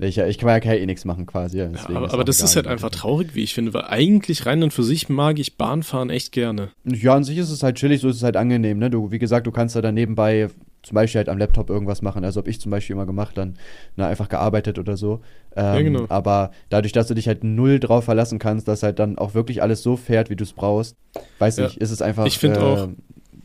ich, ich kann ja eh nichts machen quasi. Ja, Ja, aber, aber das ist halt wie einfach traurig, wie ich finde, weil eigentlich rein und für sich mag ich Bahnfahren echt gerne. Ja, an sich ist es halt chillig, so ist es halt angenehm, ne? Du, wie gesagt, du kannst da dann nebenbei zum Beispiel halt am Laptop irgendwas machen. Also habe ich zum Beispiel immer gemacht, dann na, einfach gearbeitet oder so. Ähm, genau. Aber dadurch, dass du dich halt null drauf verlassen kannst, dass halt dann auch wirklich alles so fährt, wie du es brauchst, weiß Ja. nicht, ist es einfach Ich äh, auch-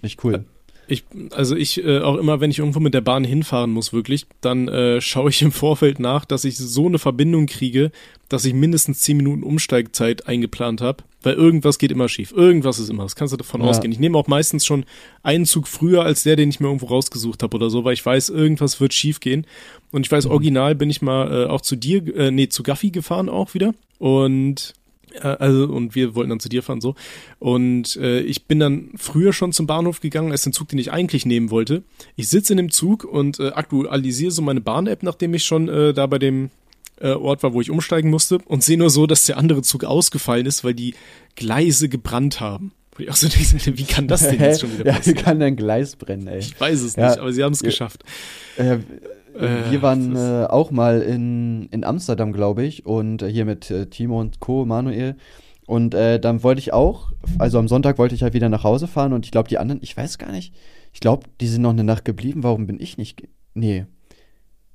nicht cool. Ich, also ich äh, auch immer, wenn ich irgendwo mit der Bahn hinfahren muss, wirklich, dann äh, schaue ich im Vorfeld nach, dass ich so eine Verbindung kriege, dass ich mindestens 10 Minuten Umsteigzeit eingeplant habe, weil irgendwas geht immer schief. Irgendwas ist immer. Das kannst du davon Ja. ausgehen. Ich nehme auch meistens schon einen Zug früher als der, den ich mir irgendwo rausgesucht habe oder so, weil ich weiß, irgendwas wird schief gehen. Und ich weiß, Mhm. original bin ich mal äh, auch zu dir, äh, nee, zu Gaffi gefahren auch wieder. Und also und wir wollten dann zu dir fahren so und äh, ich bin dann früher schon zum Bahnhof gegangen als den Zug den ich eigentlich nehmen wollte ich sitze in dem Zug und äh, aktualisiere so meine Bahn-App nachdem ich schon äh, da bei dem äh, Ort war wo ich umsteigen musste und sehe nur so dass der andere Zug ausgefallen ist weil die Gleise gebrannt haben Wo ich auch so denke, wie kann das denn jetzt schon wieder ja, wie passieren kann dein Gleis brennen, ey? ich weiß es Ja. nicht aber sie haben es Ja. geschafft Äh, Äh, wir waren äh, auch mal in, in Amsterdam, glaube ich, und äh, hier mit äh, Timo und Co., Manuel. Und äh, dann wollte ich auch, also am Sonntag wollte ich halt wieder nach Hause fahren und ich glaube, die anderen, ich weiß gar nicht, ich glaube, die sind noch eine Nacht geblieben. Warum bin ich nicht? Nee.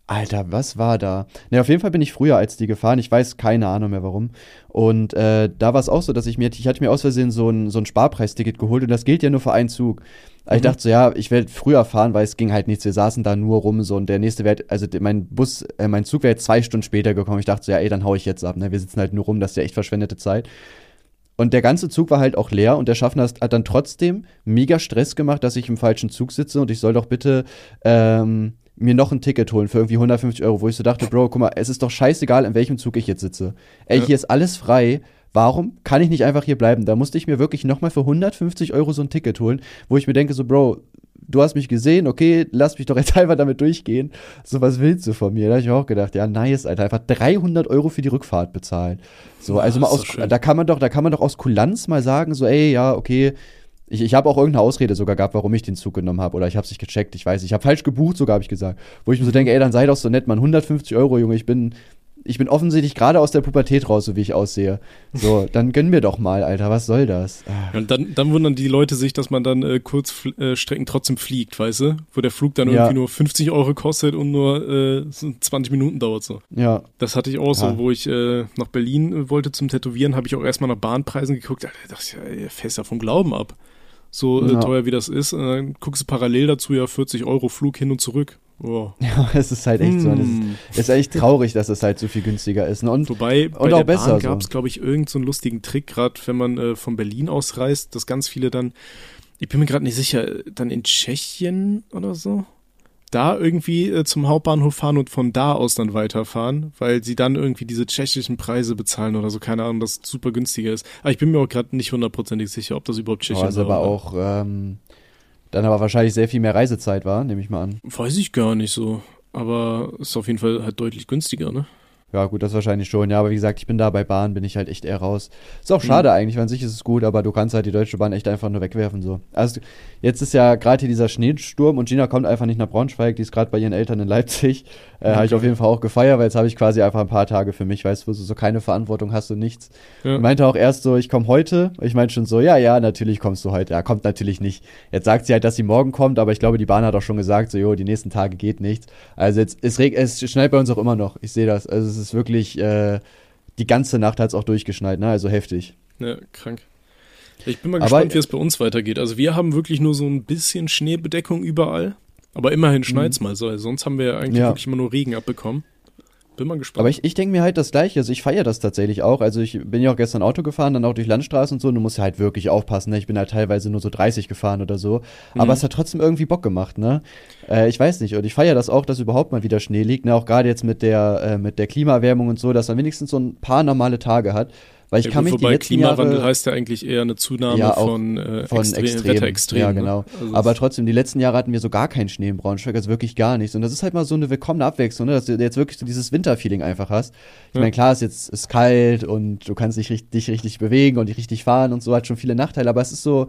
Alter, was war da? Ne, auf jeden Fall bin ich früher als die gefahren. Ich weiß keine Ahnung mehr warum. Und äh, da war es auch so, dass ich mir, ich hatte mir aus Versehen so ein, so ein Sparpreisticket geholt und das gilt ja nur für einen Zug. Ich Mhm. dachte so, ja, ich werde früher fahren, weil es ging halt nichts. Wir saßen da nur rum so und der nächste wäre, also mein Bus, äh, mein Zug wäre jetzt zwei Stunden später gekommen. Ich dachte so, ja, ey, dann hau ich jetzt ab. Ne? Wir sitzen halt nur rum, das ist ja echt verschwendete Zeit. Und der ganze Zug war halt auch leer und der Schaffner hat dann trotzdem mega Stress gemacht, dass ich im falschen Zug sitze und ich soll doch bitte ähm, mir noch ein Ticket holen für irgendwie 150 Euro, wo ich so dachte, Bro, guck mal, es ist doch scheißegal, in welchem Zug ich jetzt sitze. Ey, Ja. hier ist alles frei. Warum kann ich nicht einfach hier bleiben? Da musste ich mir wirklich nochmal für 150 Euro so ein Ticket holen, wo ich mir denke, so, Bro, du hast mich gesehen, okay, lass mich doch jetzt einfach damit durchgehen. So, was willst du von mir? Da habe ich mir auch gedacht, ja, nice, Alter, einfach 300 Euro für die Rückfahrt bezahlen. So, also Ja, mal aus, da kann man doch, da kann man doch aus Kulanz mal sagen, so, ey, ja, okay, ich, ich habe auch irgendeine Ausrede sogar gehabt, warum ich den Zug genommen habe. Oder ich habe es nicht gecheckt, ich weiß. Ich habe falsch gebucht, sogar habe ich gesagt. Wo ich mir so denke, ey, dann sei doch so nett, man. 150 Euro, Junge. Ich bin, ich bin offensichtlich gerade aus der Pubertät raus, so wie ich aussehe. So, dann gönn mir doch mal, Alter. Was soll das? Ah. Und dann, dann wundern die Leute sich, dass man dann äh, Kurzstrecken äh, trotzdem fliegt, weißt du? Wo der Flug dann Ja. irgendwie nur 50 Euro kostet und nur äh, so 20 Minuten dauert so. Ja, Das hatte ich auch Ja. so, wo ich äh, nach Berlin äh, wollte zum Tätowieren, habe ich auch erstmal nach Bahnpreisen geguckt. Alter, da dachte ich, ja, ja vom Glauben ab. So äh, Ja. teuer wie das ist. Und dann guckst du parallel dazu ja 40 Euro Flug hin und zurück. Wow. ja, es ist halt echt so. Und Hm. es ist, ist echt traurig, dass es halt so viel günstiger ist. Ne? Und Wobei bei und der auch besser Bahn so. gab es, glaube ich, irgendeinen so einen lustigen Trick, gerade wenn man äh, von Berlin aus reist, dass ganz viele dann, ich bin mir gerade nicht sicher, äh, dann in Tschechien oder so, da irgendwie äh, zum Hauptbahnhof fahren und von da aus dann weiterfahren, weil sie dann irgendwie diese tschechischen Preise bezahlen oder so, keine Ahnung, das super günstiger ist. Aber ich bin mir auch gerade nicht hundertprozentig sicher, ob das überhaupt Tschechien oh, ist aber war. auch ähm, dann aber wahrscheinlich sehr viel mehr Reisezeit war, nehme ich mal an. Weiß ich gar nicht so. Aber ist auf jeden Fall halt deutlich günstiger, ne? Ja, gut, das wahrscheinlich schon. Ja, aber wie gesagt, ich bin da bei Bahn, bin ich halt echt eher raus. Ist auch schade eigentlich, weil an sich ist es gut, aber du kannst halt die Deutsche Bahn echt einfach nur wegwerfen so. Also jetzt ist ja gerade hier dieser Schneesturm und Gina kommt einfach nicht nach Braunschweig, die ist gerade bei ihren Eltern in Leipzig. Äh, Habe ich auf jeden Fall auch gefeiert, weil jetzt habe ich quasi einfach ein paar Tage für mich, weißt du, wo du so keine Verantwortung hast und nichts. Ja. Meinte auch erst so, ich komme heute. Ich meinte schon so, ja, ja, natürlich kommst du heute. Ja, kommt natürlich nicht. Jetzt sagt sie halt, dass sie morgen kommt, aber ich glaube, die Bahn hat auch schon gesagt, so, jo, die nächsten Tage geht nichts. Also jetzt, es, reg es schneit bei uns auch immer noch. Ich sehe das. Also es ist wirklich, äh, die ganze Nacht hat es auch durchgeschneit, ne? Also heftig. Ja, krank. Ich bin mal Aber- gespannt, wie es bei uns weitergeht. Also wir haben wirklich nur so ein bisschen Schneebedeckung überall. Aber immerhin schneit's mal so. Sonst haben wir ja eigentlich Ja. wirklich immer nur Regen abbekommen. bin mal gespannt. Aber ich, ich denke mir halt das Gleiche. Also ich feiere das tatsächlich auch. Also ich bin ja auch gestern Auto gefahren, dann auch durch Landstraßen und so. Und du musst ja halt wirklich aufpassen. Ne? Ich bin halt teilweise nur so 30 gefahren oder so. Aber Mhm. es hat trotzdem irgendwie Bock gemacht, ne? Äh, ich weiß nicht. Und ich feiere das auch, dass überhaupt mal wieder Schnee liegt. Ne? Auch gerade jetzt mit der, äh, mit der Klimaerwärmung und so, dass man wenigstens so ein paar normale Tage hat. Weil ich Ja, kann gut, mich die wobei letzten Klimawandel Jahre, heißt ja eigentlich eher eine Zunahme Ja, von, äh, von Extrem, extrem, Wetterextremen. Ja, ne? genau. Also Aber trotzdem, die letzten Jahre hatten wir so gar keinen Schnee in Braunschweig, also wirklich gar nichts. Und das ist halt mal so eine willkommene Abwechslung, ne? dass du jetzt wirklich so dieses Winterfeeling einfach hast. Ich Ja. meine, klar, es ist jetzt ist kalt und du kannst dich, dich richtig bewegen und dich richtig fahren und so, hat schon viele Nachteile, aber es ist so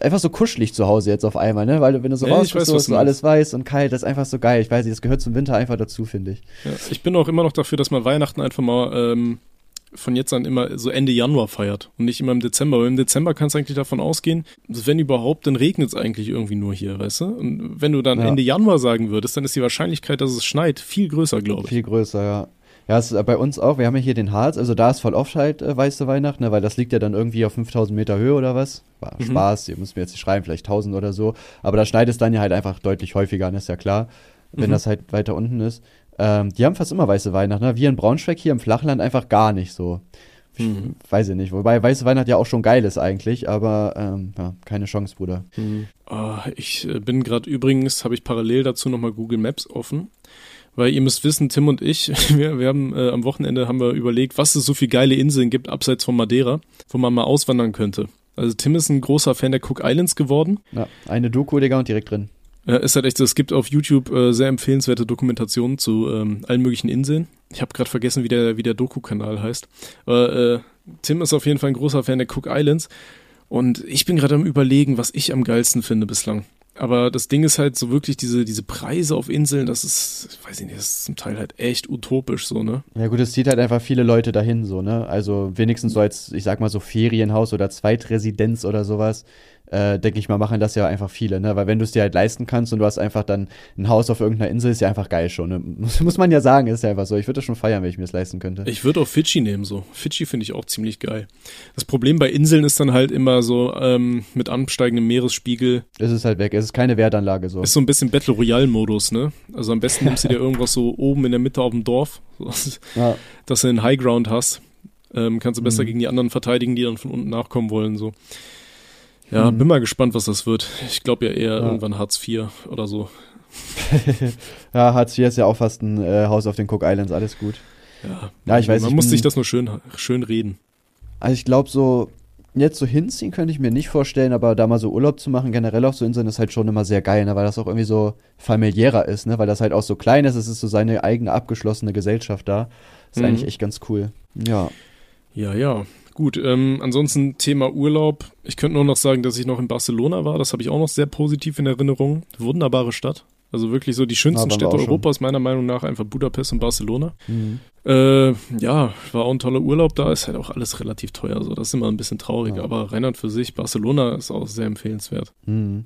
einfach so kuschelig zu Hause jetzt auf einmal, ne? Weil wenn du so Ja, raus ich weiß, bist, so, so alles weiß und kalt, das ist einfach so geil. Ich weiß nicht, das gehört zum Winter einfach dazu, finde ich. Ja, ich bin auch immer noch dafür, dass man Weihnachten einfach mal ähm, von jetzt an immer so Ende Januar feiert und nicht immer im Dezember. Weil im Dezember kannst du eigentlich davon ausgehen, wenn überhaupt, dann regnet es eigentlich irgendwie nur hier, weißt du? Und wenn du dann Ja. Ende Januar sagen würdest, dann ist die Wahrscheinlichkeit, dass es schneit, viel größer, glaube ich. Viel größer, ja. Ja, es ist bei uns auch. Wir haben ja hier den Harz, also da ist voll oft halt äh, weiße Weihnacht, ne, weil das liegt ja dann irgendwie auf 5000 Meter Höhe oder was. War Mhm. Spaß, ihr müsst mir jetzt nicht schreiben, vielleicht 1000 oder so. Aber da schneit es dann ja halt einfach deutlich häufiger, an, ist ja klar, wenn Mhm. das halt weiter unten ist. Ähm, die haben fast immer weiße Weihnachten. Ne? Wir in Braunschweig hier im Flachland einfach gar nicht so. Ich Mhm. Weiß ich nicht. Wobei weiße Weihnacht ja auch schon geil ist eigentlich, aber ähm, ja, keine Chance, Bruder. Ah, ich äh, bin gerade übrigens, habe ich parallel dazu nochmal Google Maps offen. Weil ihr müsst wissen, Tim und ich, wir, wir haben äh, am Wochenende haben wir überlegt, was es so viele geile Inseln gibt, abseits von Madeira, wo man mal auswandern könnte. Also Tim ist ein großer Fan der Cook Islands geworden. Ja, eine Doku, Digga, und direkt drin. Ja, ist halt echt so, es gibt auf YouTube äh, sehr empfehlenswerte Dokumentationen zu ähm, allen möglichen Inseln. Ich habe gerade vergessen, wie der, wie der Doku-Kanal heißt. Aber äh, Tim ist auf jeden Fall ein großer Fan der Cook Islands. Und ich bin gerade am überlegen, was ich am geilsten finde bislang. Aber das Ding ist halt so wirklich diese, diese Preise auf Inseln, das ist, weiß ich nicht, das ist zum Teil halt echt utopisch so, ne? Ja gut, es zieht halt einfach viele Leute dahin, so, ne? Also wenigstens so als, ich sag mal so Ferienhaus oder Zweitresidenz oder sowas, äh, denke ich mal, machen das ja einfach viele, ne? Weil wenn du es dir halt leisten kannst und du hast einfach dann ein Haus auf irgendeiner Insel, ist ja einfach geil schon, ne? Muss, muss man ja sagen, ist ja einfach so. Ich würde das schon feiern, wenn ich mir das leisten könnte. Ich würde auch Fidschi nehmen, so. Fidschi finde ich auch ziemlich geil. Das Problem bei Inseln ist dann halt immer so, ähm, mit ansteigendem Meeresspiegel, es ist halt weg, es ist keine Wertanlage so. Ist so ein bisschen Battle Royale-Modus, ne? Also am besten nimmst du dir irgendwas so oben in der Mitte auf dem Dorf, Ja, dass du einen Highground hast. Ähm, kannst du besser Mhm. gegen die anderen verteidigen, die dann von unten nachkommen wollen, so. Ja, Mhm. bin mal gespannt, was das wird. Ich glaube ja eher Ja. irgendwann Hartz IV oder so. ja Hartz IV ist ja auch fast ein äh, Haus auf den Cook Islands, alles gut. Ja, Ja, ich weiß, Man ich muss bin- sich das nur schön, schön reden. Also ich glaube so, jetzt so hinziehen könnte ich mir nicht vorstellen, aber da mal so Urlaub zu machen, generell auf so Inseln, ist halt schon immer sehr geil, ne? weil das auch irgendwie so familiärer ist, ne? weil das halt auch so klein ist, es ist so seine eigene abgeschlossene Gesellschaft da. Ist Mhm. eigentlich echt ganz cool. Ja. Ja, ja. Gut, ähm, ansonsten Thema Urlaub. Ich könnte nur noch sagen, dass ich noch in Barcelona war. Das habe ich auch noch sehr positiv in Erinnerung. Wunderbare Stadt. Also wirklich so die schönsten Städte. Europas, meiner Meinung nach, einfach Budapest und Barcelona. Mhm. Äh, ja, war auch ein toller Urlaub da, ist halt auch alles relativ teuer, so das ist immer ein bisschen traurig, Ja. aber Rheinland für sich, Barcelona ist auch sehr empfehlenswert. Mhm.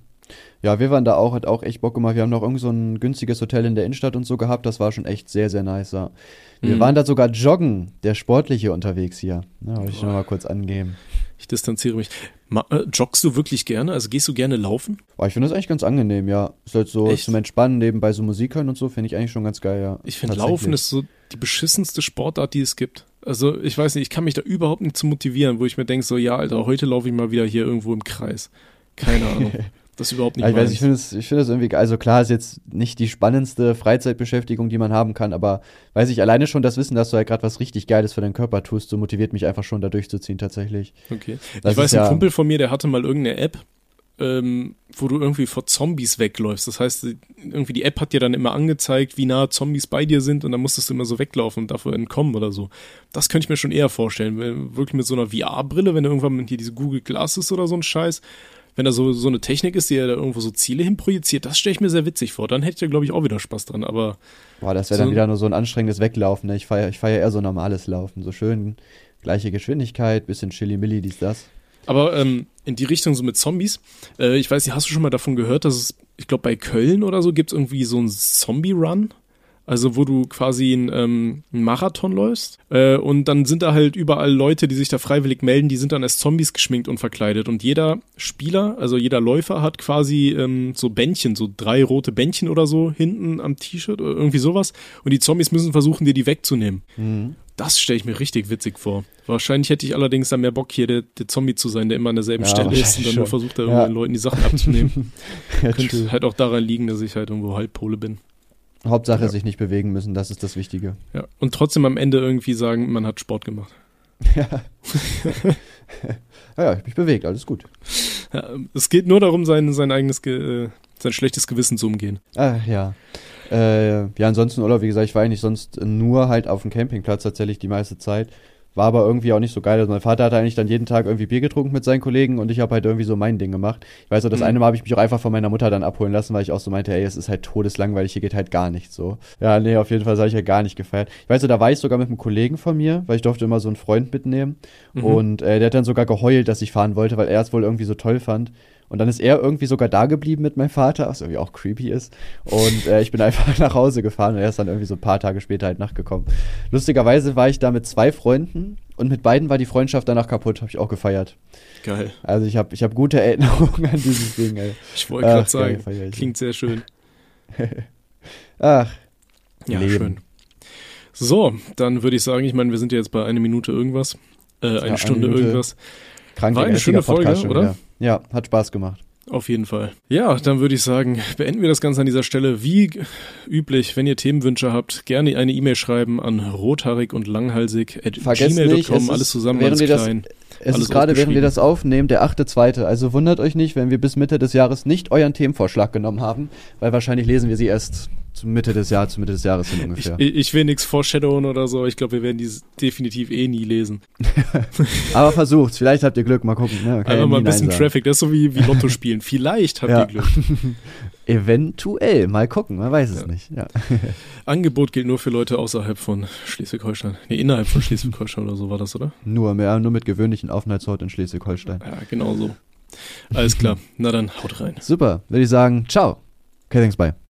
Ja, wir waren da auch, hat auch echt Bock gemacht. Wir haben noch irgend so ein günstiges Hotel in der Innenstadt und so gehabt. Das war schon echt sehr, sehr nice. Ja. Wir Mhm. waren da sogar joggen, der Sportliche unterwegs hier. Ja, wollte ich Boah. noch mal kurz angeben. Ich distanziere mich. Ma äh, joggst du wirklich gerne? Also gehst du gerne laufen? Boah, ich finde das eigentlich ganz angenehm, ja. Ist halt so Echt? zum Entspannen, nebenbei so Musik hören und so, finde ich eigentlich schon ganz geil, ja. Ich finde. Laufen ist so die beschissenste Sportart, die es gibt. Also ich weiß nicht, ich kann mich da überhaupt nicht zu motivieren, wo ich mir denke, so ja, Alter, heute laufe ich mal wieder hier irgendwo im Kreis. Keine Ahnung. Das überhaupt nicht Ja, ich weiß, ich finde es, ich finde es irgendwie, also klar ist jetzt nicht die spannendste Freizeitbeschäftigung, die man haben kann, aber weiß ich, alleine schon das Wissen, dass du halt gerade was richtig Geiles für deinen Körper tust, so motiviert mich einfach schon da durchzuziehen tatsächlich. Okay. Das ich weiß, ja- ein Kumpel von mir, der hatte mal irgendeine App, ähm, wo du irgendwie vor Zombies wegläufst. Das heißt, irgendwie die App hat dir dann immer angezeigt, wie nah Zombies bei dir sind und dann musstest du immer so weglaufen und davor entkommen oder so. Das könnte ich mir schon eher vorstellen. Wirklich mit so einer VR-Brille, wenn du irgendwann mit hier diese Google Glasses oder so ein Scheiß, wenn da so, so eine Technik ist, die ja da irgendwo so Ziele hinprojiziert, das stelle ich mir sehr witzig vor. Dann hätte ich da, glaube ich, auch wieder Spaß dran. Aber Boah, das wäre So- dann wieder nur so ein anstrengendes Weglaufen, ne? Ich feiere ich feier eher so normales Laufen, so schön gleiche Geschwindigkeit, bisschen Chili-Milli, dies, das. Aber ähm, in die Richtung so mit Zombies. Äh, ich weiß nicht, hast du schon mal davon gehört, dass es, ich glaube, bei Köln oder so gibt es irgendwie so einen Zombie-Run? Also wo du quasi einen, ähm, einen Marathon läufst äh, und dann sind da halt überall Leute, die sich da freiwillig melden, die sind dann als Zombies geschminkt und verkleidet und jeder Spieler, also jeder Läufer hat quasi ähm, so Bändchen, so drei rote Bändchen oder so hinten am T-Shirt oder irgendwie sowas und die Zombies müssen versuchen, dir die wegzunehmen. Mhm. Das stelle ich mir richtig witzig vor. Wahrscheinlich hätte ich allerdings dann mehr Bock, hier der, der Zombie zu sein, der immer an derselben Ja, Stelle ist und dann wahrscheinlich nur schon. versucht, da Ja. irgendwelchen Leuten die Sachen abzunehmen. Ja, Könnte true. halt auch daran liegen, dass ich halt irgendwo Halbpole bin. Hauptsache Ja. sich nicht bewegen müssen, das ist das Wichtige. Ja. Und trotzdem am Ende irgendwie sagen, man hat Sport gemacht. ja. ja, ich hab mich bewegt, alles gut. Ja, es geht nur darum, sein, sein eigenes, Ge äh, sein schlechtes Gewissen zu umgehen. Ah, ja. Äh, ja, ansonsten Urlaub, wie gesagt, ich war eigentlich sonst nur halt auf dem Campingplatz tatsächlich die meiste Zeit. War aber irgendwie auch nicht so geil. Also mein Vater hat eigentlich dann jeden Tag irgendwie Bier getrunken mit seinen Kollegen und ich habe halt irgendwie so mein Ding gemacht. Ich weiß auch, das Mhm. eine Mal habe ich mich auch einfach von meiner Mutter dann abholen lassen, weil ich auch so meinte, ey, es ist halt todeslangweilig, hier geht halt gar nichts so. Ja, nee, auf jeden Fall habe ich ja gar nicht gefeiert. Ich weiß so, da war ich sogar mit einem Kollegen von mir, weil ich durfte immer so einen Freund mitnehmen. Mhm. Und äh, der hat dann sogar geheult, dass ich fahren wollte, weil er es wohl irgendwie so toll fand. Und dann ist er irgendwie sogar da geblieben mit meinem Vater, was irgendwie auch creepy ist. Und äh, ich bin einfach nach Hause gefahren und er ist dann irgendwie so ein paar Tage später halt nachgekommen. Lustigerweise war ich da mit zwei Freunden und mit beiden war die Freundschaft danach kaputt, habe ich auch gefeiert. Geil. Also ich habe ich hab gute Erinnerungen an dieses Ding, ey. Ich wollte gerade geil, sagen, ich. klingt sehr schön. Ach, Ja, Leben. schön. So, dann würde ich sagen, ich meine, wir sind ja jetzt bei einer Minute irgendwas, äh, eine eine Stunde Minute. irgendwas. krank. War eine schöne Folge, oder? wieder. Ja, hat Spaß gemacht. Auf jeden Fall. Ja, dann würde ich sagen, beenden wir das Ganze an dieser Stelle. Wie üblich, wenn ihr Themenwünsche habt, gerne eine E-Mail schreiben an rothaarig und langhalsig at gmail.com. Alles zusammen, alles wir das- klein. Es ist gerade, während wir das aufnehmen, der achte zweite. Also wundert euch nicht, wenn wir bis Mitte des Jahres nicht euren Themenvorschlag genommen haben, weil wahrscheinlich lesen wir sie erst zur Mitte des Jahres, zur Mitte des Jahres hin ungefähr. ich ich will nichts foreshadowen oder so. Ich glaube, wir werden die definitiv eh nie lesen. Aber versucht's, vielleicht habt ihr Glück, mal gucken. Ne? Kann ja Einfach mal ein bisschen Nein sagen. Traffic. Das ist so wie, wie Lotto spielen. Vielleicht habt Ja. ihr Glück. Eventuell, mal gucken, man weiß es Ja. nicht. Angebot gilt nur für Leute außerhalb von Schleswig-Holstein. Nee, innerhalb von Schleswig-Holstein oder so war das, oder? Nur mehr, nur mit gewöhnlichen Aufenthaltsort in Schleswig-Holstein. Ja, genau so. Alles klar. Na dann, haut rein. Super, würde ich sagen, ciao. Okay, thanks, bye.